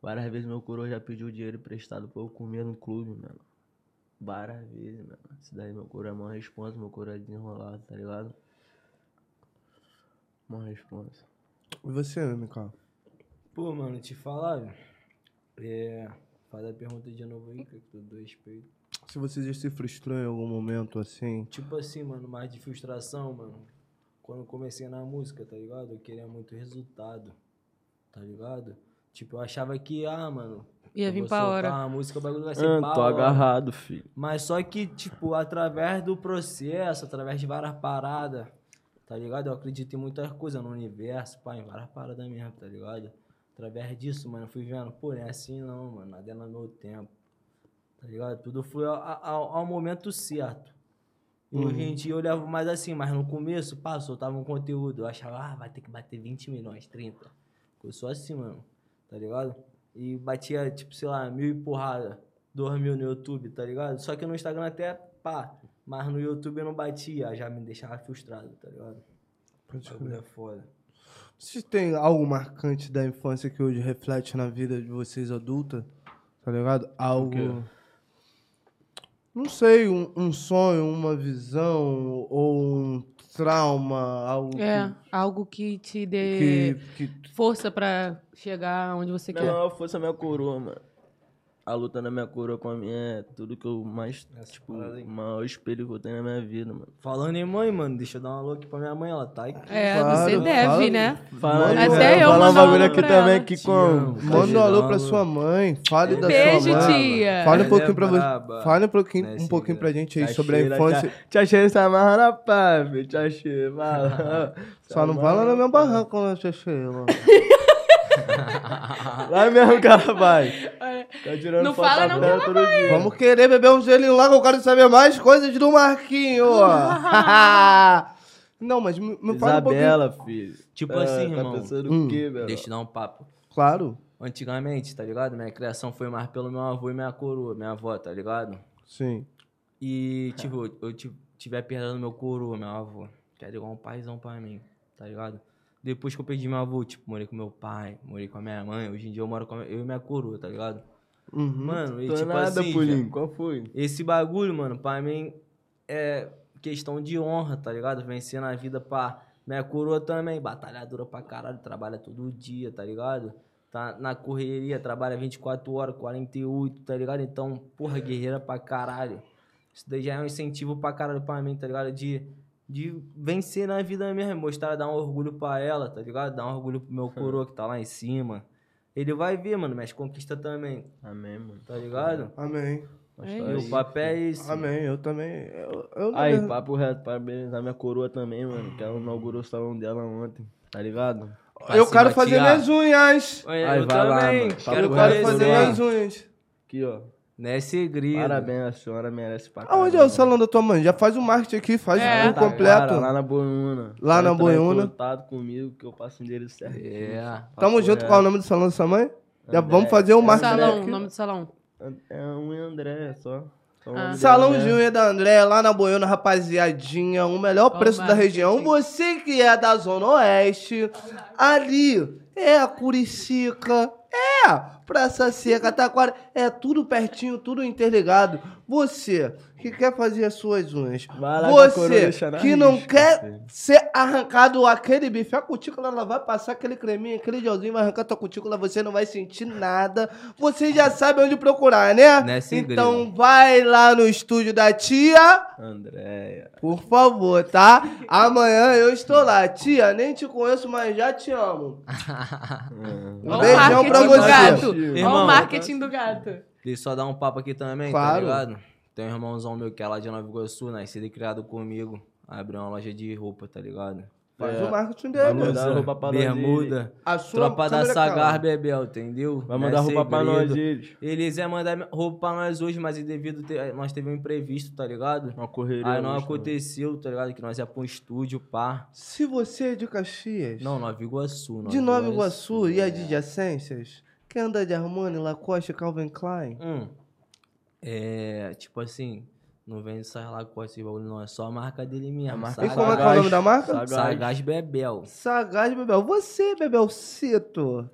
Várias vezes meu coroa já pediu dinheiro emprestado pra eu comer no clube, mano. Várias vezes, mano. Isso daí meu coroa é mó responsa, meu coroa é desenrolado, tá ligado? Mó responsa. E você, Mikael? Pô, mano, te falar. É. Faz a pergunta de novo aí, que eu tô do respeito. Se você já se frustrou em algum momento assim, Tipo assim, mano, mais de frustração, mano. Quando eu comecei na música, tá ligado? Eu queria muito resultado, tá ligado? Tipo, eu achava que, ah, mano. Ia eu vir pra hora. uma música, o bagulho vai ser Ah, pra tô hora. agarrado, filho. Mas só que, tipo, através do processo, através de várias paradas, tá ligado? Eu acredito em muitas coisas no universo, pá, em várias paradas mesmo, tá ligado? Através disso, mano, eu fui vendo, pô, não é assim não, mano, nada é no meu tempo, tá ligado? Tudo foi ao, ao, ao momento certo. E Hoje em dia eu levo mais assim, mas no começo, pá, soltava um conteúdo, eu achava, ah, vai ter que bater 20 milhões, 30. Eu sou assim, mano. Tá ligado? E batia, tipo, sei lá, mil e porrada. Dois mil no YouTube, tá ligado? Só que no Instagram até, pá. Mas no YouTube eu não batia, já me deixava frustrado, tá ligado? Pode é foda. Vocês têm algo marcante da infância que hoje reflete na vida de vocês adulta? Tá ligado? Algo. Não sei, um, um sonho, uma visão ou um trauma, algo É, algo que te que, dê que, que- força pra chegar onde você Minha quer. maior força é minha coroa, mano. A luta na minha coroa com a minha é tudo que eu mais, tipo, parada aí. o maior espelho que eu tenho na minha vida, mano. Falando em mãe, mano, deixa eu dar uma alô aqui pra minha mãe, ela tá aqui. É, Claro, você deve, fala. né? Fala, Até mano, eu falar um bagulho aqui também que com... Manda um alô um pra sua mãe, fale da Beijo, sua mãe. tia. Fale um pouquinho é pra você. Fale um pouquinho, Né, um pouquinho pra gente aí Tia sobre a infância. Tia, tia Sheila se amarra na pá. Tia fala. Só não vai lá na minha barranca, né, tia Sheila? Lá mesmo que ela vai. Tá tirando Não foto fala não tela todo dia. Vamos querer beber um gelinho lá que eu quero saber mais coisas do Marquinho. não, mas me, me fala um pouquinho. Isabela, filho. Tipo Ah, assim, tá irmão. pensando Hum. o quê, velho? Deixa eu dar um papo. Claro. Antigamente, tá ligado? Minha criação foi mais pelo meu avô e minha coroa, minha avó, tá ligado? Sim. E, tipo, eu tive, tive a perda do meu coroa, meu avô. Que era igual um paizão pra mim, tá ligado? Depois que eu perdi meu avô, tipo, morei com meu pai, morei com a minha mãe. Hoje em dia eu moro com eu e minha coroa, tá ligado? Uhum. Mano, e Tô tipo nada, assim, Pulinho. já- Qual foi? esse bagulho, mano, pra mim é questão de honra, tá ligado? Vencer na vida pra minha coroa também, batalhadora pra caralho, trabalha todo dia, tá ligado? Tá na correria, trabalha 24 horas, 48, tá ligado? Então, porra, guerreira pra caralho. Isso daí já é um incentivo pra caralho pra mim, tá ligado? De, de vencer na vida mesmo, mostrar, dar um orgulho pra ela, tá ligado? Dar um orgulho pro meu coroa que tá lá em cima. Ele vai ver, mano, minhas conquistas também, Amém, mano. tá ligado? Amém. É E o papel é esse. Amém. Eu também. Eu, eu não Aí, papo reto, parabenizar minha coroa também, mano. Que ela inaugurou o salão dela ontem, tá ligado? eu Pra quero se fazer batear. minhas unhas. Aí, eu vai lá, também. mano. Papo Eu quero fazer minhas unhas. Aqui, ó. Não é segredo. Parabéns, a senhora merece pra Aonde é o caramba. salão da tua mãe? Já faz o marketing aqui, faz É. o Tá, completo. cara, lá na Boiuna. Lá Só na em Boiuna. contato comigo que eu passo o endereço certo. É. Tamo junto. Qual é o nome do salão da sua mãe? Já André. vamos fazer o marketing Salão, aqui. nome do salão. É um André, só. Ah. Salão dela, né? Júnior da André, lá na Boiona, rapaziadinha. O melhor preço da região. Você que é da Zona Oeste, ali é a Curicica, é Praça Seca, Taquara, é tudo pertinho, tudo interligado. Você que quer fazer as suas unhas, Vai lá que a coroa você que não risca, quer filho. ser arrancado aquele bife, a cutícula ela vai passar aquele creminho, aquele gelzinho, vai arrancar tua cutícula, você não vai sentir nada. Você já sabe onde procurar, né? Não é então vai lá no estúdio da tia, Andréia. por favor, tá? Amanhã eu estou lá. Tia, nem te conheço, mas já te amo. Um beijão pra marketing do você. gato. Ó Irmão, o marketing do gato. Deixa eu só dar um papo aqui também, Claro. tá ligado? Tem um irmãozão meu que é lá de Nova Iguaçu, nascido e criado comigo. Abriu uma loja de roupa, tá ligado? Faz É. o marketing Vai dele. mandar roupa pra. Bermuda. A sua Tropa da Sagar. Bebel, entendeu? Vai Não é mandar roupa pra nós, segredo. eles. Eles iam mandar roupa pra nós hoje, mas devido ter, nós teve um imprevisto, tá ligado? Uma correria. Aí não hoje, aconteceu, tá ligado? Que nós ia pra um estúdio, pá. Se você é de Caxias, Não, Nova Iguaçu. de Nova Iguaçu e é. adjacências, quer andar de Armani, Lacoste, Calvin Klein? Hum. É, tipo assim, não vende essas Lacoste, esse bagulho não, é só a marca dele mesmo. A marca E Sagaz, como é que é o nome da marca? Sagaz. Sagaz Bebel. Sagaz Bebel. Você, Bebelcito,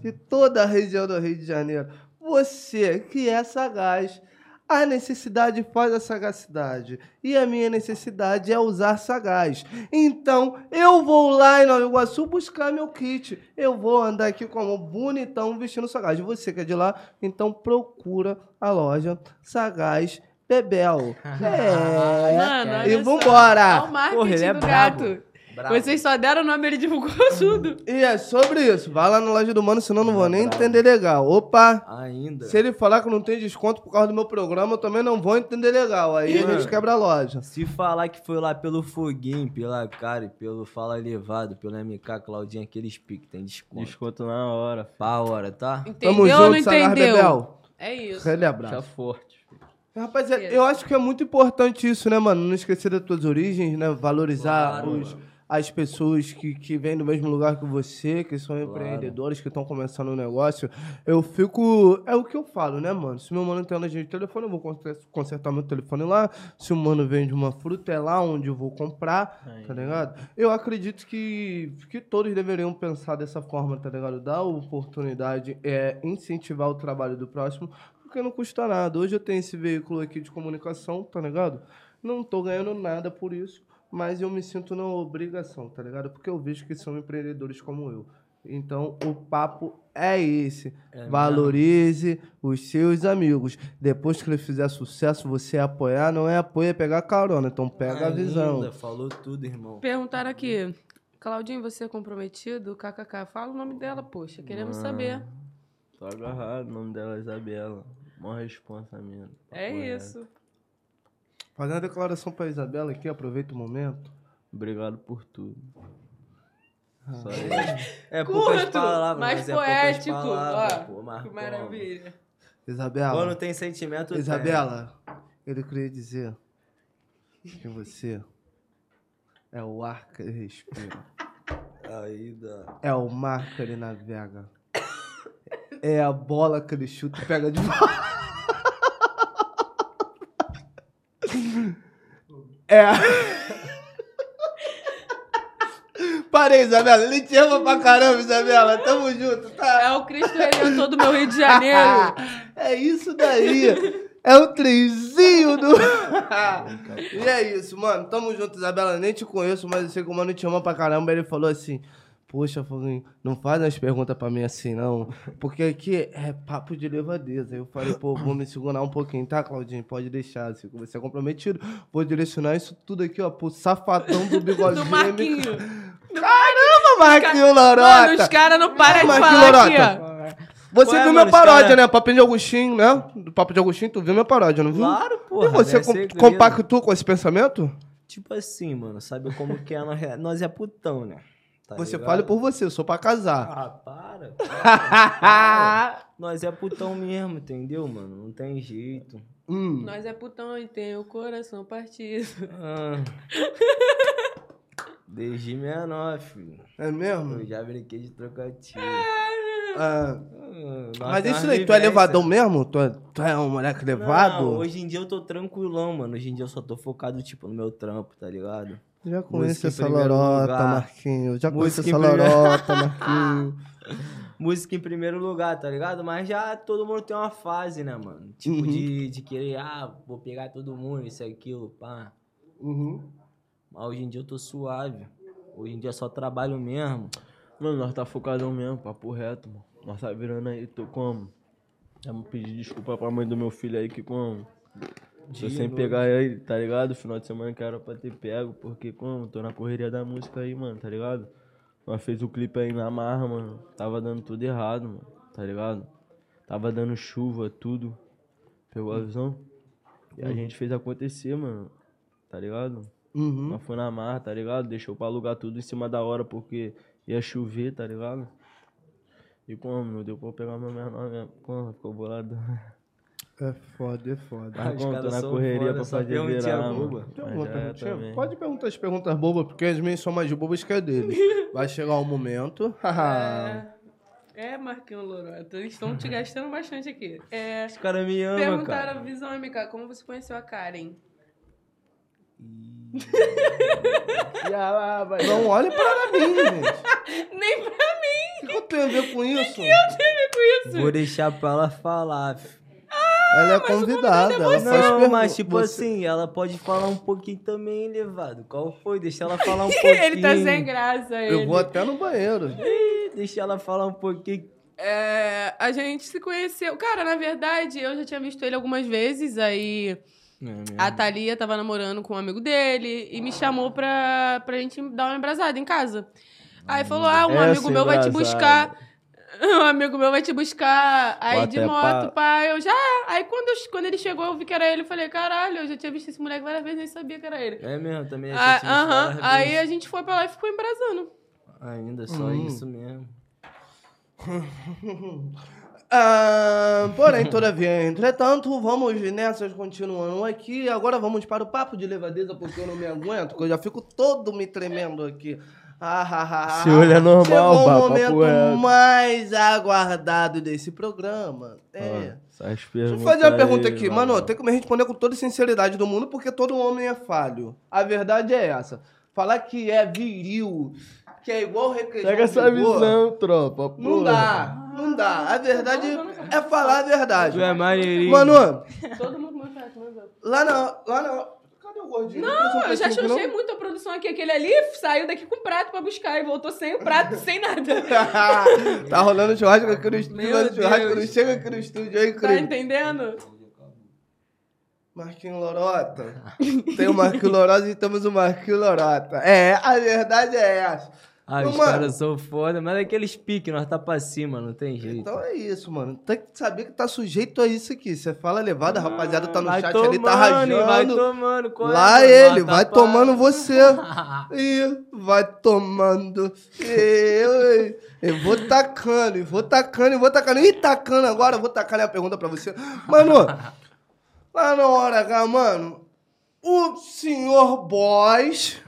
de toda a região do Rio de Janeiro. Você que é sagaz. A necessidade faz a sagacidade. E a minha necessidade é usar sagaz. Então, eu vou lá em Nova Iguaçu buscar meu kit. Eu vou andar aqui como bonitão vestindo sagaz. Você que é de lá, então procura a loja Sagaz Bebel. É. Mano, olha e só. vambora. Ó o marketing Porra, ele é do brabo. gato. Brabo. Vocês só deram o nome, ele divulgou tudo. E é sobre isso. Vai lá na loja do mano, senão eu não vou nem entender legal. Opa! Ainda. Se ele falar que não tem desconto por causa do meu programa, eu também não vou entender legal. Aí a gente quebra a loja. Se falar que foi lá pelo Foguinho, pela cara e pelo Fala Levado, pelo MK Claudinha, aqueles piques tem desconto. Desconto na hora. Pra hora, tá? Entendeu Tamo ou não junto, Sagar entendeu? Bebel. É isso. Tá abraço. forte. filho. Rapaziada, eu acho que é muito importante isso, né, mano? Não esquecer das tuas origens, né? Valorizar Claro, os, mano. As pessoas que, que vêm do mesmo lugar que você, que são empreendedores, que estão começando um negócio. Eu fico. É o que eu falo, né, mano? Se meu mano tem uma de telefone, eu vou conser- consertar meu telefone lá. Se o mano vende uma fruta, é lá onde eu vou comprar, Aí. tá ligado? Eu acredito que, que todos deveriam pensar dessa forma, tá ligado? Dar oportunidade, é incentivar o trabalho do próximo, porque não custa nada. Hoje eu tenho esse veículo aqui de comunicação, tá ligado? Não tô ganhando nada por isso, mas eu me sinto na obrigação, tá ligado? Porque eu vejo que são empreendedores como eu. Então, o papo é esse. É Valorize os seus amigos. Depois que ele fizer sucesso, você apoiar, não é apoio, é pegar carona. Então, pega a visão. Ainda, Falou tudo, irmão. Perguntaram aqui. Claudinho, você é comprometido? KKK. Fala o nome dela, poxa. Queremos saber. Tô agarrado, o nome dela é Isabela. Mó responsa minha. É reto. Fazendo a declaração pra Isabela aqui, aproveita o momento. Obrigado por tudo. Só isso. É poucas Curto, palavras, mais mas é poucas poético. palavras, Ó, pô, que maravilha. Isabela. Quando tem sentimento, tem. Isabela, ele queria dizer que você é o ar que ele respira, Ainda. é o mar que ele navega, é a bola que ele chuta e pega de volta. É. a- Parei, Isabela. Ele te ama pra caramba, Isabela. Tamo junto, tá? É o Cristo Redentor do meu Rio de Janeiro. é isso daí. É o trenzinho do. e é isso, mano. Tamo junto, Isabela. Nem te conheço, mas eu sei que o mano te ama pra caramba. Ele falou assim: Poxa, Foguinho, não faz as perguntas pra mim assim, não. Porque aqui é papo de levadeza. Eu falei, pô, vou me segurar um pouquinho, tá, Claudinho? Pode deixar. Se você é comprometido, vou direcionar isso tudo aqui, ó, pro safadão do bigodinho. Do Marquinho. Caramba, Marquinho Lorota! Mano, os caras não param de Marquinho falar aqui, Lorota. ó. Você Ué, viu mano, minha paródia, cara- né? Papo de Agostinho, né? Do Papo de Agostinho, tu viu minha paródia, não viu? Claro, porra. E você não é com- compactua com esse pensamento? Tipo assim, mano, sabe como que é? Nós é- Nós é putão, né? Tá você ligado? fala por você, eu sou pra casar. Ah, para. para. Nós é putão mesmo, entendeu, mano? Não tem jeito. Hum. Nós é putão e tem o coração partido. Ah. Desde 69, filho. É mesmo? Eu já brinquei de trocadilho. Ah, Ah, nós mas isso umas aí, tu é levadão mesmo? Tu é, tu é um moleque levado? Não, hoje em dia eu tô tranquilão, mano. Hoje em dia eu só tô focado, tipo, no meu trampo, tá ligado? Já conheço essa lorota, lugar. Marquinhos. Já conheço Música essa lorota, Marquinhos. Música em primeiro lugar, tá ligado? Mas já todo mundo tem uma fase, né, mano? Tipo, Uhum. de, de querer, ah, vou pegar todo mundo, isso e aquilo, pá. Uhum. Mas hoje em dia eu tô suave. Hoje em dia eu só trabalho mesmo. Mano, nós tá focadão mesmo, papo reto, mano. Nós tá virando aí, tô como? Vamos pedir desculpa pra mãe do meu filho aí que como? Tô sem pegar ele, tá ligado? Final de semana que era pra ter pego, porque como? Tô na correria da música aí, mano, tá ligado? Nós fez o clipe aí na marra, mano. Tava dando tudo errado, mano, tá ligado? Tava dando chuva, tudo. Pegou a visão? E a gente fez acontecer, mano. Tá ligado? Uhum. Nós foi na marra, tá ligado? Deixou pra alugar tudo em cima da hora porque ia chover, tá ligado? E como? Não deu pra eu pegar meu menor mesmo. Como? Ficou bolado. É foda, é foda. Mas caras na correria foda, pra fazer perguntinha virar, boba. Tem Mas alguma já é perguntinha? também. Pode perguntar as perguntas bobas, porque as minhas são mais bobas que a dele. Vai chegar um momento. É, é Marquinhos Lorota. Eles estão te gastando bastante aqui. É, Os caras me amam, perguntaram a cara. visão MK, como você conheceu a Karen? Não olhe para mim, gente. Nem pra O que eu tenho a ver com isso? isso. Vou deixar pra ela falar. fi. Ela é convidada, ela faz Não, pergunta. mas tipo Você- assim, ela pode falar um pouquinho também, levado. Qual foi? Deixa ela falar um pouquinho. ele tá sem graça, ele. Eu vou até no banheiro. Ih, Deixa ela falar um pouquinho. É, a gente se conheceu. Cara, na verdade, eu já tinha visto ele algumas vezes, aí a Thalia tava namorando com um amigo dele e me chamou pra, pra gente dar uma embrasada em casa. Aí falou: Ah, um Essa amigo meu vai te buscar. Um amigo meu vai te buscar aí Bota de é moto, pa- pá. Eu já. Aí quando, eu- quando ele chegou, eu vi que era ele. Eu falei: Caralho, eu já tinha visto esse moleque várias vezes, nem sabia que era ele. É mesmo, também Ah, Aham. várias Aí a gente foi pra lá e ficou embrasando. Ainda, só Hum. isso mesmo. Ah, porém, todavia, entretanto, vamos nessas continuando aqui. Agora vamos para o papo de levadeza, porque eu não me aguento, porque eu já fico todo me tremendo aqui. Ah, ah, ah, ah. Se olha normal, Chegou o papo momento reto. mais aguardado desse programa. É. Essas Deixa eu fazer uma aí, pergunta aqui, mano. mano. Tem que me responder com toda sinceridade do mundo, porque todo homem é falho. A verdade é essa. Falar que é viril, que é igual requeijão Pega essa visão, tropa. Não porra. dá, não dá. A verdade é falar a verdade. Tu é maneirinho. Mano, lá na. Lá na. Cadê o gordinho? Não, eu já chuchei muito a produção aqui. Aquele ali saiu daqui com prato pra buscar e voltou sem o prato, sem nada. tá rolando churrasco aqui no estúdio, Meu o churrasco não chega aqui no estúdio aí, Tá entendendo? Marquinhos Lorota. Tem o Marquinhos Lorota e temos o Marquinhos Lorota. É, a verdade é essa. Ah, os mano, caras são foda, mas aqueles piques, nós tá pra cima, não tem jeito. Então é isso, mano. Tem que saber que tá sujeito a isso aqui. Você fala levada, a rapaziada tá no vai chat tomando, ali, tá Vai rajando. tomando, qual é, Lá mano? ele, vai pra- tomando você. Ih, vai tomando. Eu, hein? eu vou tacando, e vou tacando, e vou tacando. E tacando agora, eu vou tacar a pergunta pra você. Mano, lá na hora H, mano, o senhor Boys,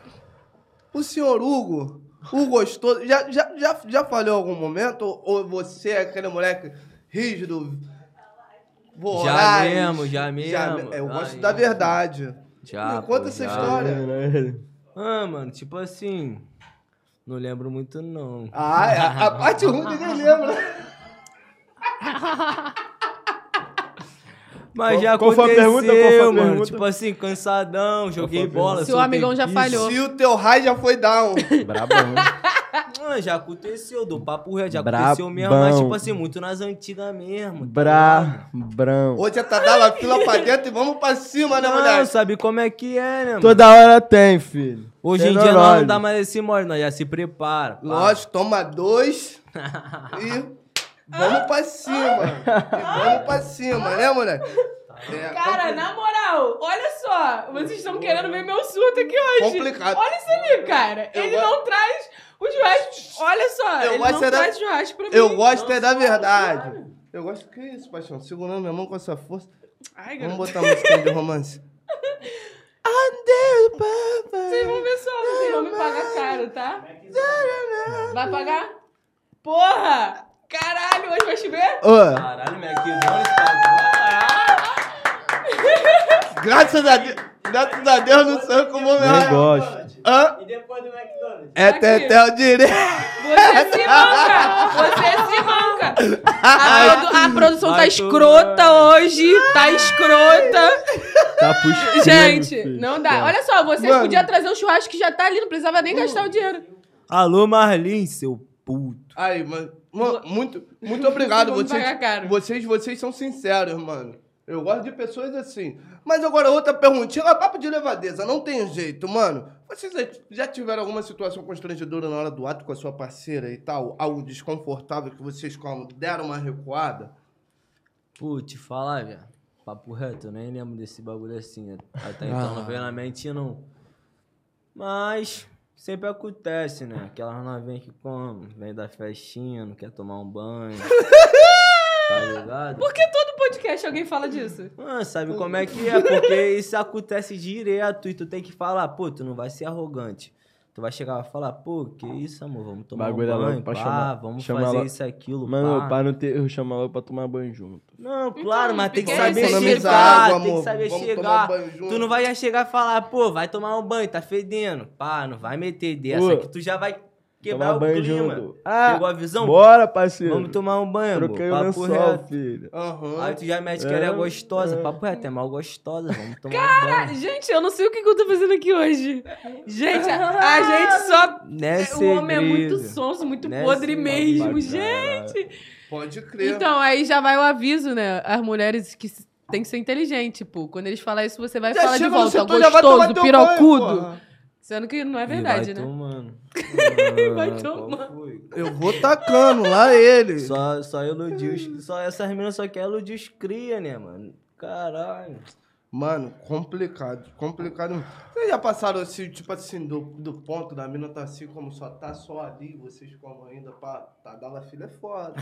o senhor Hugo, o gostoso, já, já, já, já falhou em algum momento? Ou você é aquele moleque rígido, Já voraz? mesmo, já mesmo. Eu gosto Ai, da verdade. Já, Me conta pô, essa já. história. Ah, mano, tipo assim. Não lembro muito, não. Ah, é, a, a parte ruim ninguém lembra. Mas já Qual foi a aconteceu, pergunta? Qual foi a mano. pergunta? Tipo assim, cansadão, joguei bola. Se o amigão já falhou. Se o teu raio já foi down. Brabão. Ah, já aconteceu, do papo reto, já Brabão. aconteceu mesmo, mas tipo assim, muito nas antigas mesmo. tá? Brabrão. Hoje é tá dando a fila pra dentro e vamos pra cima, né, Não, mulher? sabe como é que é, né, mano? Toda hora tem, filho. Hoje Tem em dia nós não dá mais esse mole, nós já se prepara. Lógico, toma dois e vamos pra cima. E vamos pra cima, né, mulher? É, Cara, na moral, olha só. Vocês estão querendo ver meu surto aqui hoje. Complicado. Olha isso ali, cara. Eu ele go- não traz o churrasco. Olha só, Eu ele gosto não é da- traz churrasco pra mim. Eu gosto é da verdade. Eu gosto. Que isso, paixão? Segurando minha mão com essa força. Ai, Vamos garoto. botar uma musiquinha de romance. Adeus, papai. Vocês vão ver só, vocês vão me pagar caro, tá? Vai pagar? Porra! Caralho, hoje vai chover? Ô, Caralho, McDonald's, tá graças a Deus. Graças a Deus não sei como eu Nem gosto. Hã? E depois do McDonald's? É Aqui. Tetel direito. Você se manca! Você se manca! A, produ- a produção tá Vai escrota tomar. hoje, tá escrota. Tá puxando. Gente, não dá. Olha só, você Mano. podia trazer o churrasco que já tá ali, não precisava nem gastar o dinheiro. Alô, Marlin, seu puto. Aí, mano. Mano, muito, muito obrigado. Vocês, vocês, vocês são sinceros, mano. Eu gosto de pessoas assim. Mas agora, outra perguntinha. É papo de levadeza, não tem jeito, mano. Vocês já- tiveram alguma situação constrangedora na hora do ato com a sua parceira e tal? Algo desconfortável que vocês como, deram uma recuada? Pô, te falar, velho. Papo reto, eu nem lembro desse bagulho assim. né? Até então não veio na mente, não. Mas sempre acontece, né? Aquelas novinhas que como, vem da festinha, não quer tomar um banho. tá ligado? Por que todo podcast alguém fala disso? Mano, sabe como é que é? Porque isso acontece direto e tu tem que falar, pô, tu não vai ser arrogante. Tu vai chegar e falar, pô, que isso, amor, vamos tomar Bagulho um banho, pá, chamar- vamos chamar fazer ela- isso, aquilo, Mano, pá. pra não ter erro, chamar ela pra tomar banho junto. Não, claro, mas tem que saber chegar, água, tem que saber Vamos chegar. Tu não vai já chegar e falar, pô, vai tomar um banho, tá fedendo. Pá, não vai meter dessa Pô, que tu já vai quebrar tomar o banho clima. junto. Ah, Pegou a visão? Bora, parceiro. Vamos tomar um banho, amor. Troquei o Papo lençol, reto. filho. Aham. Aí tu já mete que É, ela é gostosa. é. Papo reto, é mal gostosa. Vamos tomar um banho. Gente, eu não sei o que que eu tô fazendo aqui hoje. Gente, a, a gente só. Não é o homem é muito sonso, muito Não é podre mesmo, Bacana. gente. Pode crer. Então, aí já vai o aviso, né? As mulheres que tem que ser inteligente, tipo, quando eles falarem isso, você vai Já falar de volta, gostoso, pirocudo. banho. Sendo que não é verdade, vai né? tomando. Vai Ah, tomando. Eu vou tacando lá ele. Só, só iludiu os... Só essas meninas só querem iludir os cria, né, mano? Caralho. Mano, complicado, complicado. Vocês já passaram assim, tipo assim, do, do ponto da mina tá assim, como só tá só ali, vocês como ainda, pá, tá dala filha é foda.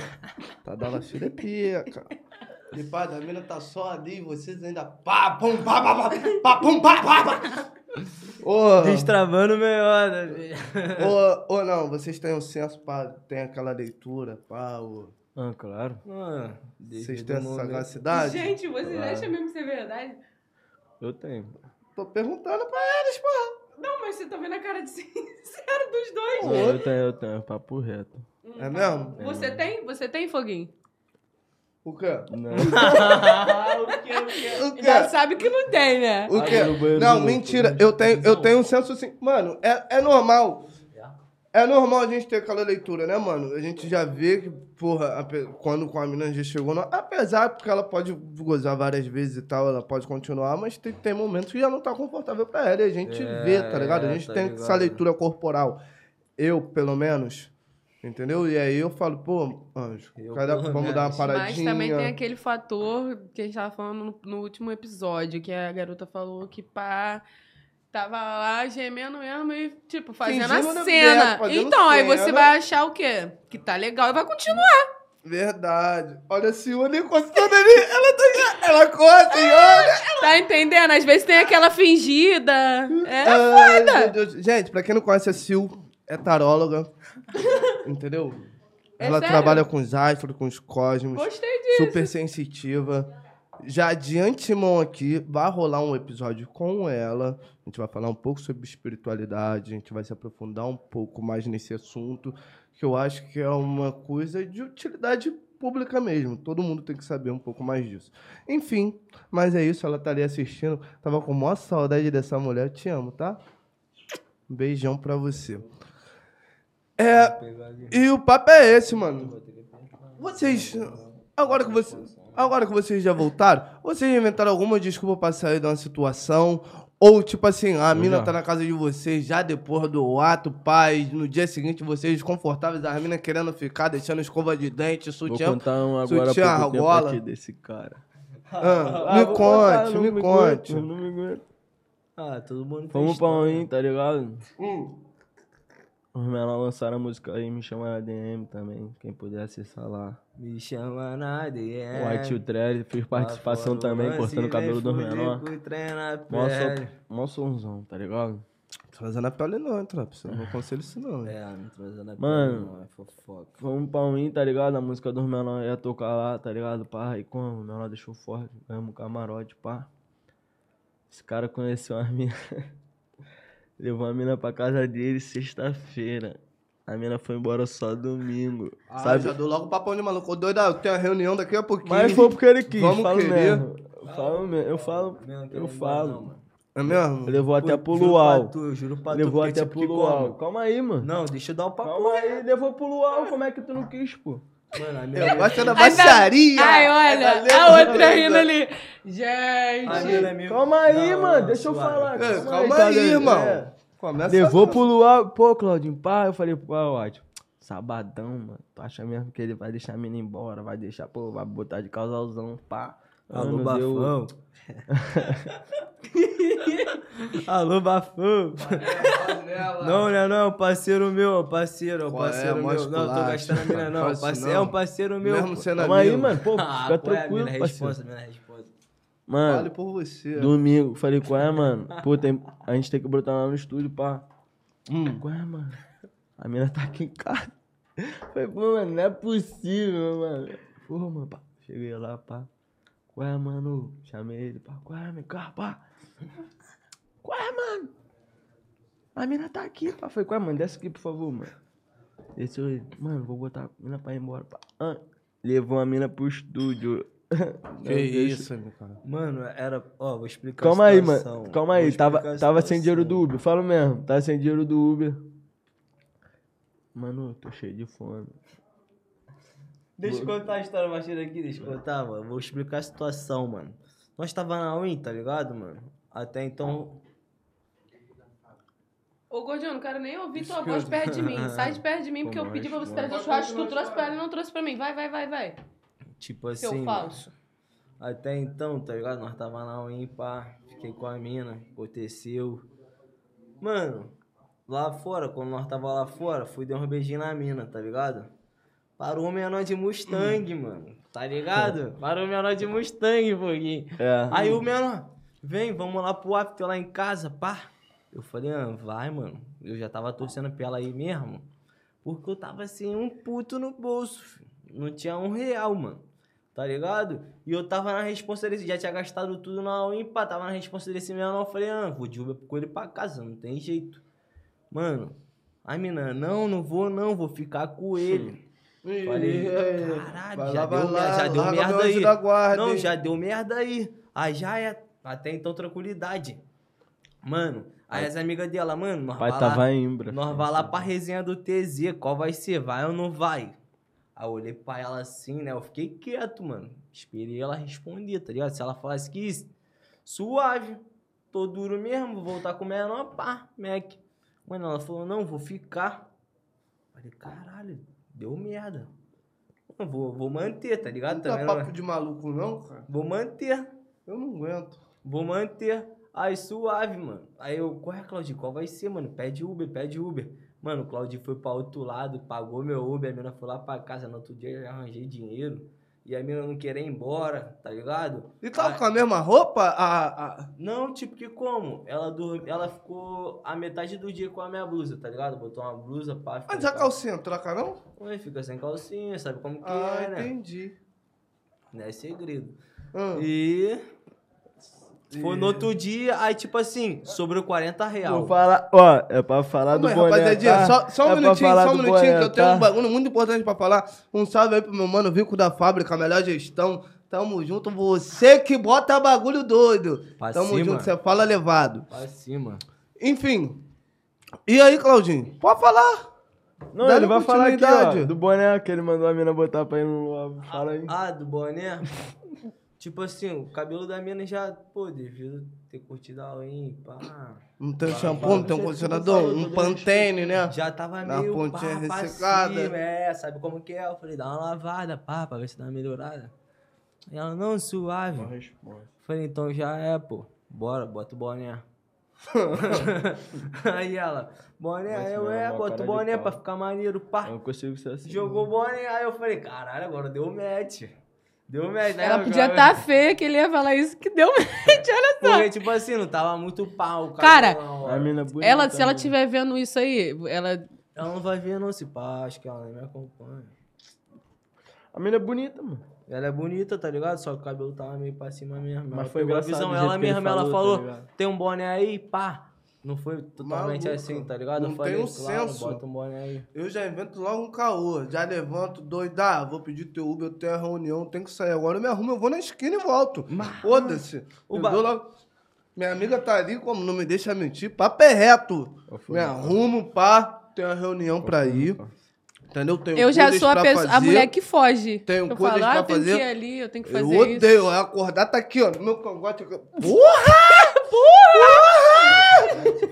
Tá dala filha é pica. E pá, da mina tá só ali, vocês ainda pá, pum, pá, pá, pá, pá, pum, pá, pá, pá. Ô, Destravando melhor, né? ô, ô, não, vocês têm um senso, pá, tem aquela leitura, pá, ô. Ah, claro. Ah, Vocês têm essa sagacidade? Gente, vocês Claro. acham mesmo que isso é verdade? Eu tenho. Tô perguntando pra eles, pá. Não, mas você tá vendo a cara de sincero dos dois. Não, eu tenho, eu tenho. Papo reto. É mesmo? Você tem? Você tem, Foguinho? O quê? Não. O quê? Já sabe que não tem, né? O quê? Não, mentira. Eu tenho, eu tenho um senso assim. Mano, é, é normal. É normal a gente ter aquela leitura, né, mano? A gente já vê que, porra, quando com a mina já chegou. No, apesar porque ela pode gozar várias vezes e tal, ela pode continuar, mas tem, tem momentos que já não tá confortável pra ela. E a gente É, vê, tá ligado? A gente tá tem ligado. essa leitura corporal. Eu, pelo menos. Entendeu? E aí eu falo, pô, anjo, Eu, cada, vamos dar uma paradinha. Mas também tem aquele fator que a gente tava falando no, no último episódio, que a garota falou que pá. Tava lá gemendo mesmo e, tipo, fazendo Fingindo a cena. fazendo então, aí você cena. vai achar o quê? Que tá legal e vai continuar. Verdade. Olha a Silvana encostando ali. Ela tá. Ela corta e olha. Tá entendendo? Às vezes tem aquela fingida. É Ai, foda. Gente, pra quem não conhece a Sil, é taróloga. entendeu? É Ela sério? trabalha com os astros, com os cosmos. Gostei disso. Super sensitiva. Já de antemão aqui, vai rolar um episódio com ela. A gente vai falar um pouco sobre espiritualidade, a gente vai se aprofundar um pouco mais nesse assunto, que eu acho que é uma coisa de utilidade pública mesmo. Todo mundo tem que saber um pouco mais disso. Enfim, mas é isso, ela tá ali assistindo. Tava com maior saudade dessa mulher. Te amo, tá? Um beijão pra você. É, e o papo é esse, mano. Vocês. Agora que vocês. Agora que vocês já voltaram, vocês inventaram alguma desculpa pra sair de uma situação? Ou, tipo assim, a mina já. tá na casa de vocês já depois do ato, pai, no dia seguinte vocês desconfortáveis, a mina querendo ficar, deixando escova de dente, Vou sutiã. contar um agora sutiã, tempo argola. aqui desse cara. Ah, Ah, me vou contar, conte, não me aguento, conte. Não me aguento. Ah, todo mundo Vamos pra um, tá ligado? Hum. Os menores lançaram a música aí, me chama na DM também. Quem puder acessar lá. Me chama na DM. White Hill Trail, fiz participação Lá fora, também, lance, cortando o cabelo dos menores. Mó somzão, tá ligado? Trazendo a pele não, tropa. Você não aconselho isso não. É, não trazendo a Mano. pele, não, é fofoca. Vamos pra um, tá ligado? A música dos menores ia tocar lá, tá ligado? Pá, e como? O menor deixou forte, ganhamos um camarote, pá. Esse cara conheceu a mina. Levou a mina pra casa dele sexta-feira. A mina foi embora só domingo. Ah, sabe? já dou logo o papão de maluco. Ô, doida, tem a reunião daqui a pouquinho. Mas foi porque ele quis, Vamos falo querer. mesmo. Eu falo mesmo, eu falo, eu não vai falo. não, mano. É mesmo? Levou até pro juro luau. pra tu, juro pra tu, Levou até tipo, pro luau. Calma aí, mano. Não, deixa eu dar um papo. Calma aí, levou pro luau. Como é que tu não quis, pô? Mano, a Eu mina, gosto da Ai, baixaria. Ai, É olha, da a outra rindo ali. a Gente. é. Calma aí, Não, mano. não, Deixa eu suave. falar. É, calma tá aí, ligado? irmão. É. Começa Levou pro luau. Pô, Claudinho, pá. Eu falei, pô, Watch, sabadão, mano. Tu acha mesmo que ele vai deixar a mina embora? Vai deixar, pô, vai botar de casalzão, pá. Alô, Mano, deu- bafão. Alô, bafão. Não, não, não, parceiro meu, parceiro, Qual é, parceiro meu. mostra Não, tô gastando a mina, não. isso Parceiro, não. é um parceiro meu. Mesmo sendo Calma aí, mano. Pô, Ah, fica qual é a tranquilo, mina? parceiro. Resposta, mina, resposta. Mano, Fale por você. domingo, falei, qual é, mano? Pô, tem... a gente tem que botar lá no estúdio, pá. Hum. Qual é, mano? A mina tá aqui em casa. Falei, pô, mano, não é possível, mano. Pô, mano, pá. Cheguei lá, pá. Qual é, mano? Chamei ele, pá. Qual é, meu carro, pá? Qual é, mano? A mina tá aqui, pá. Falei, qual é, mano? Desce aqui, por favor, mano. Desceu ele. Mano, vou botar a mina pra ir embora, pá. Ah, levou a mina pro estúdio. Que isso, meu cara. Mano, era. Ó, vou explicar Calma a aí, mano. Calma aí. Tava, tava sem dinheiro do Uber. Fala mesmo. Tava sem dinheiro do Uber. Mano, tô cheio de fome. Deixa eu contar a história cheia aqui, deixa eu contar, mano. Vou explicar a situação, mano. Nós tava na Win, tá ligado, mano? Até então. Ô, Gordinho, eu não quero nem ouvir tua voz perto de mim. Sai de perto de mim, porque eu pedi pra você trazer churrasco que tu trouxe pra ela e não trouxe pra mim. Vai, vai, vai, vai. Tipo Seu assim. falso. Até então, tá ligado? Nós tava na UIM, pá. Fiquei com a mina, aconteceu. Mano, lá fora, quando nós tava lá fora, fui dar um beijinho na mina, tá ligado? Parou o menor de Mustang, mano. Tá ligado? Parou o menor de Mustang, foguinho. É. Aí o menor, vem, vamos lá pro after lá em casa, pá. Eu falei, ah, vai, mano. Eu já tava torcendo pra ela aí mesmo. Porque eu tava sem um puto no bolso, filho. Não tinha um real, mano. Tá ligado? E eu tava na responsa desse, já tinha gastado tudo na UIMPA, tava na responsa desse menor. Eu falei, ah, vou de Uber com ele pra casa, não tem jeito. Mano, a mina, não, não vou não, vou ficar com ele. Falei, caralho, Vai já lá, deu, lá, merda, já deu merda aí. da guarda, não, hein? já deu merda aí. Aí já é, até então tranquilidade. Mano, aí as amigas dela, mano, nós vai tava lá, em Imbra. nós vai lá pra resenha do TZ, qual vai ser, vai ou não vai? Aí eu olhei pra ela assim, né, eu fiquei quieto, mano. Esperei ela responder, tá ligado? Se ela falasse que isso, suave, tô duro mesmo, vou voltar com o menor, pá, Mac. Mano, ela falou, não, vou ficar. Falei, caralho, deu merda. Eu Vou, vou manter, tá ligado? Não dá Também papo não- de maluco, não, cara. Vou manter. Eu não aguento. Vou manter. Aí, suave, mano. Aí eu, qual é, Claudinho? Qual vai ser, mano? Pede Uber, pede Uber. Mano, o Claudinho foi pra outro lado, pagou meu Uber, a mina foi lá pra casa. No outro dia eu já arranjei dinheiro. E a mina não queria ir embora, tá ligado? E tava Aí- com a mesma roupa? A, a... Não, tipo que como? Ela, dur... ela ficou a metade do dia com a minha blusa, tá ligado? Botou uma blusa, pá. ficou Mas a calcinha, troca não? Ué, fica sem calcinha, sabe como que Ah, é, né? entendi. Não é segredo. Ah. E... Foi no outro dia, aí tipo assim, sobrou 40 real. Vou falar, ó, é pra falar do Mas, boné, rapaziadinha, tá? só, só um É minutinho, só um minutinho, boné, que eu tenho tá? um bagulho muito importante pra falar. Um salve aí pro meu mano Vico da Fábrica, melhor gestão. Tamo junto, você que bota bagulho doido. Pra Tamo cima. junto, você fala levado. Pra cima. Enfim. E aí, Claudinho? Pode falar. Não, Dá-lhe ele vai falar aqui, ó, do boné que ele mandou a mina botar pra ir no. Fala aí. Ah, do boné? Tipo assim, o cabelo da mina já, pô, devido ter curtido a UIM, pá. Não tem Vai, shampoo, vai, não tem um condicionador, um tudo Pantene, né? Já tava Na meio pontinha pá, ressecada. cima, é, sabe como que é? Eu falei, dá uma lavada, pá, pra ver se dá uma melhorada. E ela, não, suave. Falei, então já é, pô. Bora, bota o boné. aí ela, boné, aí eu é, uma bota o boné pra ficar maneiro, pá. Eu não consigo ser assim. Jogou o boné, aí eu falei, caralho, agora deu match. Deu match, né? Ela podia estar feia que ele ia falar isso que deu mente, olha só. Porque, tipo assim, não tava muito pau. o Cara, cabelão, A mina bonita. Ela, se ela estiver vendo isso aí, ela. Ela não vai ver não, se pá, acho que ela nem me acompanha. A mina é bonita, mano. Ela é bonita, tá ligado? Só que o cabelo tava meio pra cima mesmo. Mas Ela foi engraçado visão, ela mesma, ela falou, tá tem um boné aí, pá. Não foi totalmente Maluca. assim, tá ligado? Não eu falei, tem um claro, senso. bota um boné aí. Eu já invento logo um caô. Já levanto, doido. Ah, vou pedir teu Uber, eu tenho a reunião, tem que sair agora. Eu me arrumo, eu vou na esquina e volto. Foda-se. o Eu ba- dou logo- Minha amiga tá ali, como não me deixa mentir, papo é reto. Me mano? arrumo, pá, tenho a reunião pra ir. Entendeu? Tenho Eu já sou a, pessoa, a mulher que foge. Tenho eu coisas falo, ah, eu tenho que fazer. ir ali, eu tenho que Eu fazer isso. odeio. Eu acordar tá aqui, ó, no meu cangote. aqui. Porra! Porra!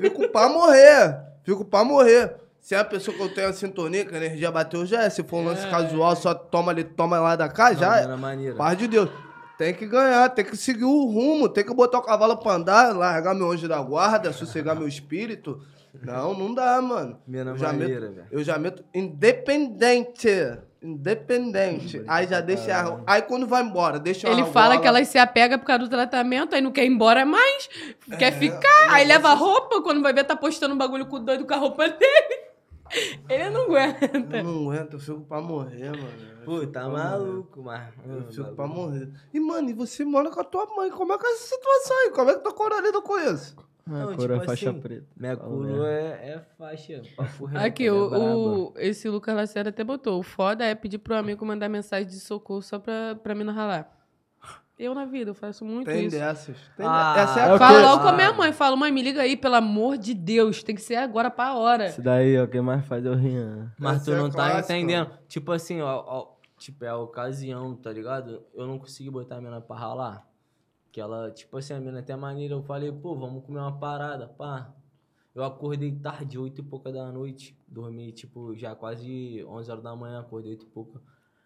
Fico pra morrer. Fico pra morrer. Se é a pessoa que eu tenho a sintonia, que a energia bateu, já é. Se for um lance casual, só toma ali, toma lá da cá, já é. maneira. Paz de Deus. Tem que ganhar, tem que seguir o rumo, tem que botar o cavalo pra andar, largar meu anjo da guarda, sossegar meu espírito. Não, não dá, mano. Mina eu maneira, velho. eu já meto independente. Independente. Aí já deixa. a- Aí quando vai embora, deixa Ele a fala argola. que elas se apegam por causa do tratamento, aí não quer ir embora mais, quer ficar, aí leva a roupa, quando vai ver tá postando um bagulho com o doido com a roupa dele. Ele não aguenta. Eu não aguento, eu fico pra morrer, mano. Pô, tá maluco, mas... Eu fico pra morrer. E, mano, e você mora com a tua mãe? Como é que é essa situação aí? Como é que tua coroa lida com isso? Não, Ah, cor é tipo faixa assim, preta. Minha coroa é, é faixa. reto, Aqui, é o, esse Lucas Lacerda até botou. O foda é pedir pro amigo mandar mensagem de socorro só pra, pra mim não ralar. Eu na vida, eu faço muito Tem isso. dessas. Tem Ah, de- Essa é é a Falo logo com a minha Ah. mãe, falo, mãe, me liga aí, pelo amor de Deus, tem que ser agora pra hora. Esse daí, ó, quem mais faz é o Rian. Mas Essa tu é não tá clássica. entendendo. Tipo assim, ó, ó, Tipo, é a ocasião, tá ligado? Eu não consegui botar a mina pra ralar. Que ela, tipo assim, a mina até maneira. Eu falei, pô, vamos comer uma parada, pá. Eu acordei tarde, oito e pouca da noite. Dormi, tipo, já quase 11 horas da manhã, acordei oito e pouca.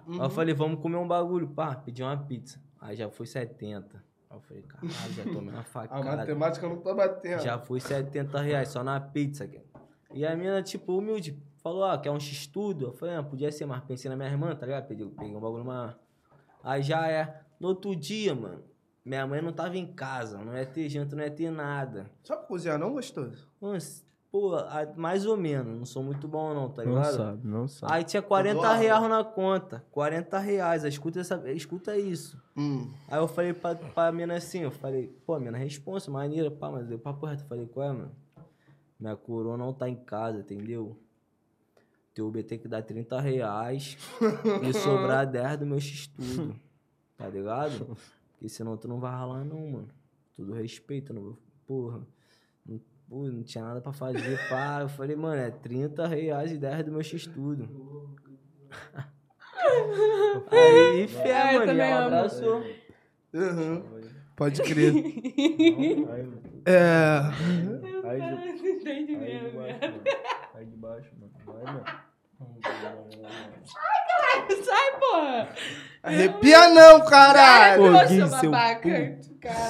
Aí eu falei, vamos comer um bagulho, pá, pedi uma pizza. Aí já foi 70. Aí eu falei, caralho, já tomei uma A facada. matemática não tá batendo. Já foi 70 reais só na pizza aqui. E a mina, tipo, humilde, falou, ah, quer um x-tudo? Eu falei, ah, podia ser, mas pensei na minha irmã, tá ligado? Peguei, peguei um bagulho maior. Aí já é. No outro dia, mano, minha mãe não tava em casa, não ia ter janta, não ia ter nada. Sabe cozinhar não, gostoso? Mas, pô, mais ou menos, não sou muito bom não, tá Não ligado? sabe, não sabe. Aí tinha 40 Eduardo. reais na conta. 40 reais, escuta, essa, escuta isso. Hum. Aí eu falei pra, pra mina assim, eu falei, pô, mina, responsa, maneira, pá, mas deu papo reto. Eu falei, qual é, mano? Minha coroa não tá em casa, entendeu? Teu Uber tem que dar 30 reais e sobrar 10 do meu x-tudo, tá ligado? Porque senão tu não vai ralar não, mano. Tudo respeito, não porra. Não, pô, não tinha nada pra fazer, pá. Eu falei, mano, é 30 reais e 10 do meu x-tudo. Aí, fé, eu mano, e amo. abraçou. Uhum. Pode crer. É. aí, de, Entendi aí de mesmo. baixo, mano. Aí de baixo, mano. Vai, mano. Sai, porra! Arrepia não, caralho! Gui, seu babaca.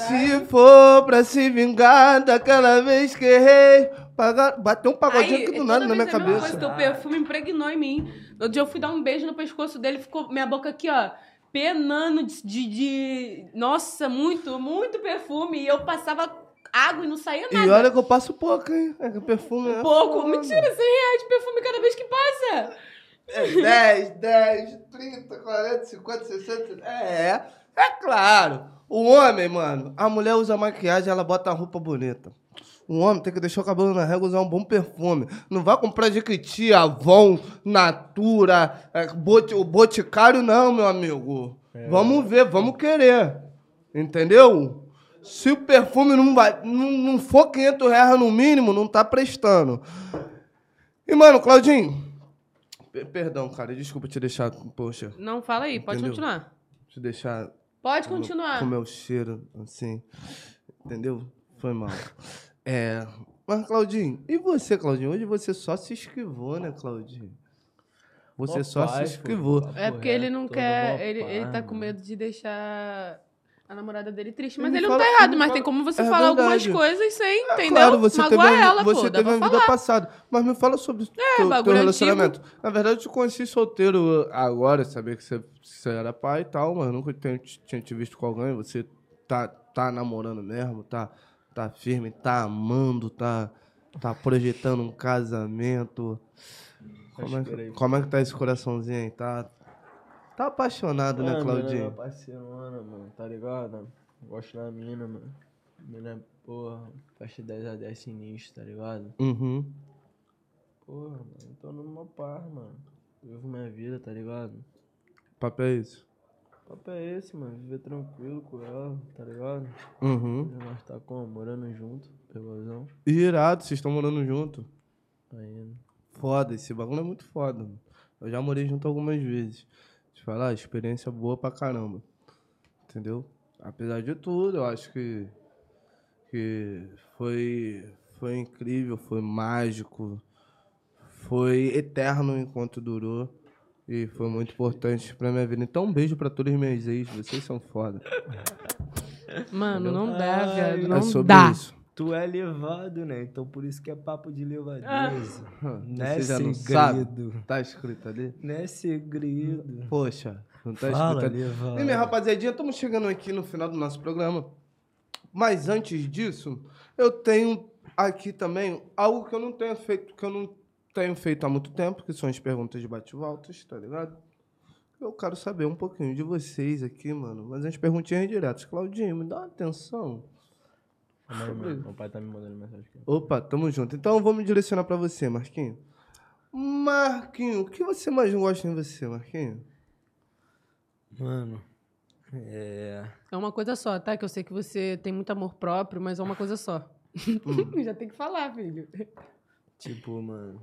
Se for pra se vingar daquela vez que errei, pagar... bateu um pagodinho aqui do nada na minha cabeça. Coisa, teu perfume impregnou em mim. No dia eu fui dar um beijo no pescoço dele, ficou minha boca aqui, ó, penando de, de, de- Nossa, muito, muito perfume. E eu passava água e não saía nada. E olha que eu passo pouco, hein? É perfume é Pouco. foda. Mentira, 100 reais de perfume cada vez que passa. É 10, 10, 30, 40, 50, 60. É, é claro. O homem, mano, a mulher usa maquiagem, ela bota a roupa bonita. O homem tem que deixar o cabelo na régua usar um bom perfume. Não vai comprar Jequiti, Avon, Natura, é, Boti- o Boticário, não, meu amigo. Vamos ver, vamos querer. Entendeu? Se o perfume não, vai, não, não for 500 reais no mínimo, não tá prestando. E, mano, Claudinho. Pe- Perdão, cara, desculpa te deixar. Poxa, Não, fala aí, pode Entendeu? continuar. te deixar Pode continuar. com o meu cheiro, assim. Entendeu? Foi mal. É. Mas, Claudinho, e você, Claudinho? Hoje você só se esquivou, né, Claudinho? Você só se esquivou. É porque ele não Todo quer. Ele, ele tá com medo de deixar a namorada dele triste. Mas Ele ele não tá errado, mas fala- tem como você é falar algumas verdade. coisas sem, É entendeu? Claro, você teve, Magoar uma- ela, você pô. Teve uma vida falar. É, passada. Mas me fala sobre o teu, teu bagulho relacionamento. Na verdade, eu te conheci solteiro agora, sabia que você, você era pai e tal, mas nunca tinha, tinha te visto com alguém. Você tá, tá namorando mesmo, tá, tá firme, tá amando, tá, tá projetando um casamento. Como é, como é que tá esse coraçãozinho aí? Tá, tá apaixonado, né, Mano, mina é Claudinho? minha parceirona, mano, tá ligado? Gosto da mina, mano. Mina é, porra, faixa 10 a 10 sinistro, tá ligado? Uhum. Porra, mano, tô numa par, mano. Vivo minha vida, tá ligado? Papo é isso. O papo é esse, mano, viver tranquilo com ela, tá ligado? Uhum. E Nós tá como? Morando junto, pegozão, Irado, vocês estão morando junto. ainda. Foda, esse bagulho é muito foda. Mano. Eu já morei junto algumas vezes. Falar, experiência boa pra caramba. Entendeu? Apesar de tudo, eu acho que, que foi, foi incrível, foi mágico, foi eterno enquanto durou. E foi muito importante pra minha vida. Então, um beijo pra todos os meus ex. Vocês são foda. Mano, não dá, viado. é Não sobre dá. isso. Tu é levado, né? Então por isso que é papo de levadeza. Ah. É Você já não sabe? segredo. Tá escrito ali? Não é segredo. Poxa, não tá Fala, escrito ali. levado. E minha rapaziadinha, estamos chegando aqui no final do nosso programa. Mas antes disso, eu tenho aqui também algo que eu não tenho feito, que eu não tenho feito há muito tempo, que são as perguntas de bate-voltas, tá ligado? Eu quero saber um pouquinho de vocês aqui, mano. Mas as perguntinhas diretas. Claudinho, me dá uma atenção. Mano. Meu pai tá me mandando mensagem aqui. Opa, tamo junto. Então eu vou me direcionar pra você, Marquinho. Marquinho, o que você mais gosta em você, Marquinho? Mano, é. É uma coisa só, tá? Que eu sei que você tem muito amor próprio, mas é uma coisa só. Hum. Já tem que falar, filho. Tipo, mano.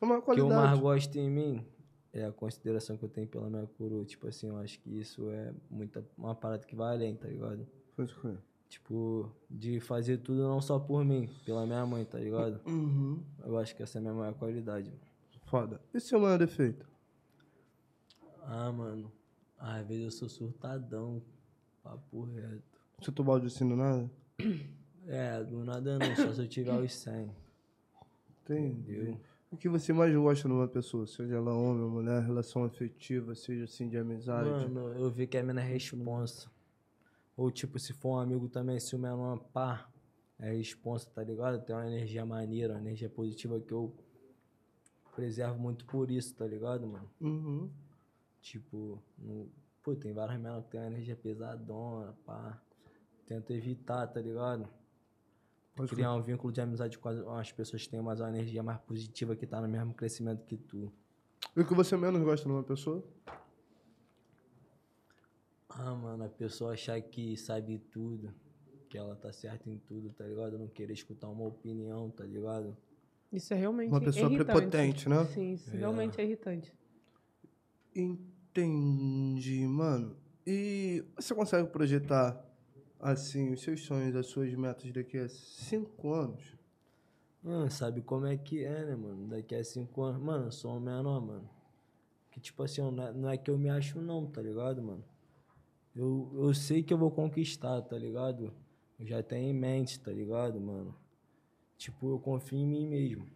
É uma O que eu mais qualidade. gosto em mim é a consideração que eu tenho pela minha coroa. Tipo assim, eu acho que isso é muita, uma parada que vai além, tá ligado? Pode crer. Tipo, de fazer tudo não só por mim, pela minha mãe, tá ligado? Uhum. Eu acho que essa é a minha maior qualidade. mano. Foda. E seu maior defeito? Ah, mano. Às vezes eu sou surtadão. Papo reto. Você tomar o assim do nada? É, do nada não, só se eu tiver os 100. Entendi. O que você mais gosta numa pessoa? Seja ela homem ou mulher, relação afetiva, seja assim de amizade. Mano, eu vi que a mina é responsa. Ou tipo, se for um amigo também, se o menor pá, é responsa, tá ligado? Tem uma energia maneira, uma energia positiva que eu preservo muito por isso, tá ligado, mano? Uhum. Tipo, no... pô, tem vários menores que tem uma energia pesadona, pá. Tento evitar, tá ligado? Pode Criar um vínculo de amizade com as, com as pessoas que têm mais uma energia mais positiva, que tá no mesmo crescimento que tu. E o que você menos gosta numa pessoa? Ah, mano, a pessoa achar que sabe tudo, que ela tá certa em tudo, tá ligado? Não querer escutar uma opinião, tá ligado? Isso é realmente Uma pessoa irritante. prepotente, né? Sim, isso realmente é irritante. Entendi, mano. E você consegue projetar, assim, os seus sonhos, as suas metas daqui a cinco anos? Mano, sabe como é que é, né, mano? Daqui a cinco anos, mano, eu sou um menor, mano. Que tipo assim, não é, não é que eu me acho não, tá ligado, mano? Eu, eu sei que eu vou conquistar, tá ligado? Eu já tenho em mente, tá ligado, mano? Tipo, eu confio em mim mesmo.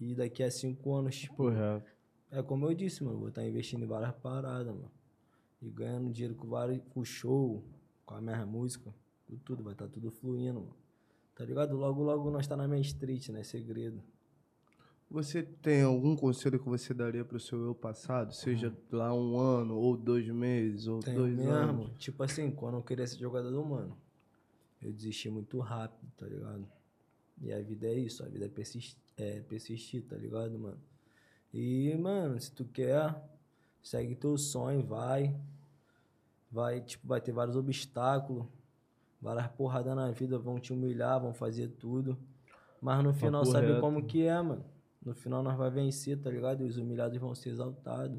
E daqui a cinco anos, tipo, Papo reto. É como eu disse, mano, vou estar investindo em várias paradas, mano. E ganhando dinheiro com vários, com show, com a minha música, com tudo, vai estar tudo fluindo, mano. Tá ligado? Logo, logo nós tá na Main Street, né? Segredo. Você tem algum conselho que você daria pro seu eu passado? Seja lá um ano, ou dois meses, ou Tem dois mesmo. anos? Tipo assim, quando eu queria ser jogador, mano, eu desisti muito rápido, tá ligado? E a vida é isso, a vida é persistir, é persistir tá ligado, mano? E, mano, se tu quer, segue teu sonho, vai. Vai, tipo, vai ter vários obstáculos, várias porradas na vida, vão te humilhar, vão fazer tudo. Mas no final, Papo sabe reto. como que é, mano? No final nós vai vencer, tá ligado? E os humilhados vão ser exaltados.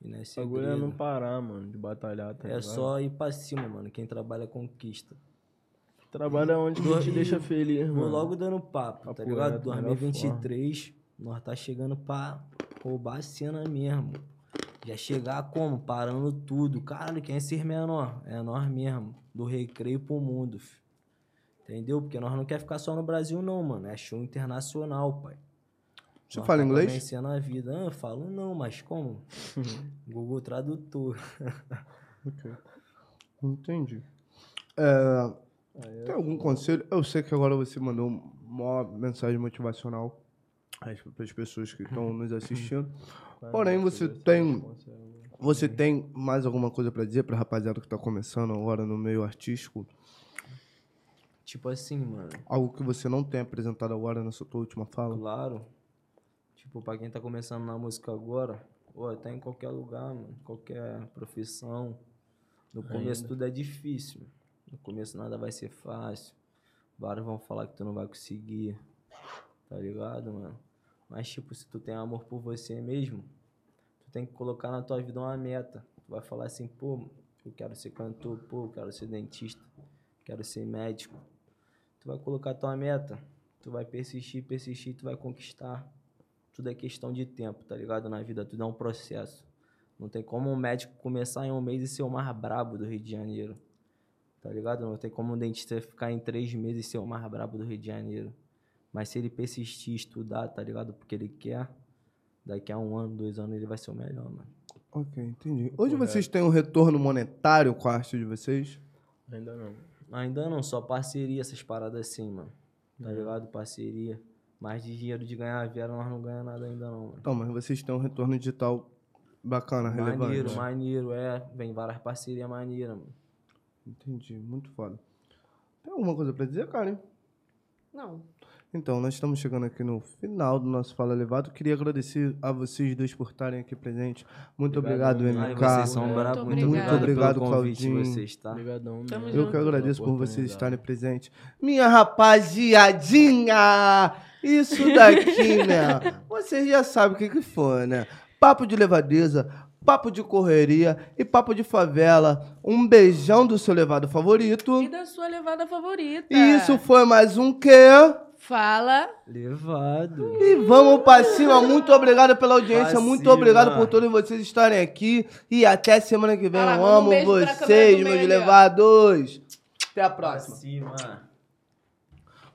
E não é O bagulho é não segredo. parar, mano, de batalhar, tá É ligado? só ir pra cima, mano. Quem trabalha conquista. Trabalha onde que te deixa feliz, Vou mano. logo dando papo, tá ligado? reto, melhor 2023, nós tá chegando pra roubar a cena mesmo. Já chegar como? Parando tudo. Caralho, quem é ser menor? É nós mesmo. Do recreio pro mundo, fi. Entendeu? Porque nós não quer ficar só no Brasil, não, mano. É show internacional, pai. Você fala inglês? vencer na vida. Ah, eu falo não, mas como? Google Tradutor. Entendi. É, tem algum conselho? Eu sei que agora você mandou uma mensagem motivacional para as pessoas que estão nos assistindo. Porém, você tem, você tem mais alguma coisa para dizer para rapaziada que está começando agora no meio artístico? Tipo assim, mano. Algo que você não tem apresentado agora nessa tua última fala? Claro. Tipo, pra quem tá começando na música agora, pô, tá em qualquer lugar, mano. Qualquer profissão. No começo tudo é difícil. No começo nada vai ser fácil. Vários vão falar que tu não vai conseguir. Tá ligado, mano? Mas, tipo, se tu tem amor por você mesmo, tu tem que colocar na tua vida uma meta. Tu vai falar assim, pô, eu quero ser cantor, pô, eu quero ser dentista, quero ser médico. Tu vai colocar tua meta, tu vai persistir, persistir, tu vai conquistar. Tudo é questão de tempo, tá ligado? Na vida tudo é um processo. Não tem como um médico começar em um mês e ser o mais brabo do Rio de Janeiro. Tá ligado? Não tem como um dentista ficar em três meses e ser o mais brabo do Rio de Janeiro. Mas se ele persistir, estudar, tá ligado? Porque ele quer, daqui a um ano, dois anos, ele vai ser o melhor, mano. Ok, entendi. Hoje vocês têm um retorno monetário com a arte de vocês? Ainda não. Ainda não, só parceria, essas paradas assim, mano. Tá ligado? Parceria. Mas de dinheiro de ganhar vieram, nós não ganhamos nada ainda não, mano. Então, mas vocês têm um retorno digital bacana, relevante. Maneiro, maneiro, é. Vem várias parcerias maneiras, mano. Entendi, muito foda. Tem alguma coisa pra dizer, Karen? Não. Então, nós estamos chegando aqui no final do nosso Fala Levado. Queria agradecer a vocês dois por estarem aqui presentes. Muito obrigado, Obrigadão. Ai, MK. vocês são Muito bravos. Muito obrigado. obrigado, Obrigado, Claudinho. vocês, tá? Obrigadão. Eu junto. que agradeço por vocês estarem presentes. Minha rapaziadinha! Isso daqui, né? Vocês já sabem o que, que foi, né? Papo de levadeza, papo de correria e papo de favela. Um beijão do seu levado favorito. E da sua levada favorita. E isso foi mais um quê? Fala. Levado. E vamos pra cima. Muito obrigado pela audiência. Pra muito cima. obrigado por todos vocês estarem aqui. E até semana que vem. Lá, Eu um amo pra vocês, meus levados. Até a Pra próxima. cima.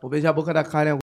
Vou beijar a boca da Karen agora.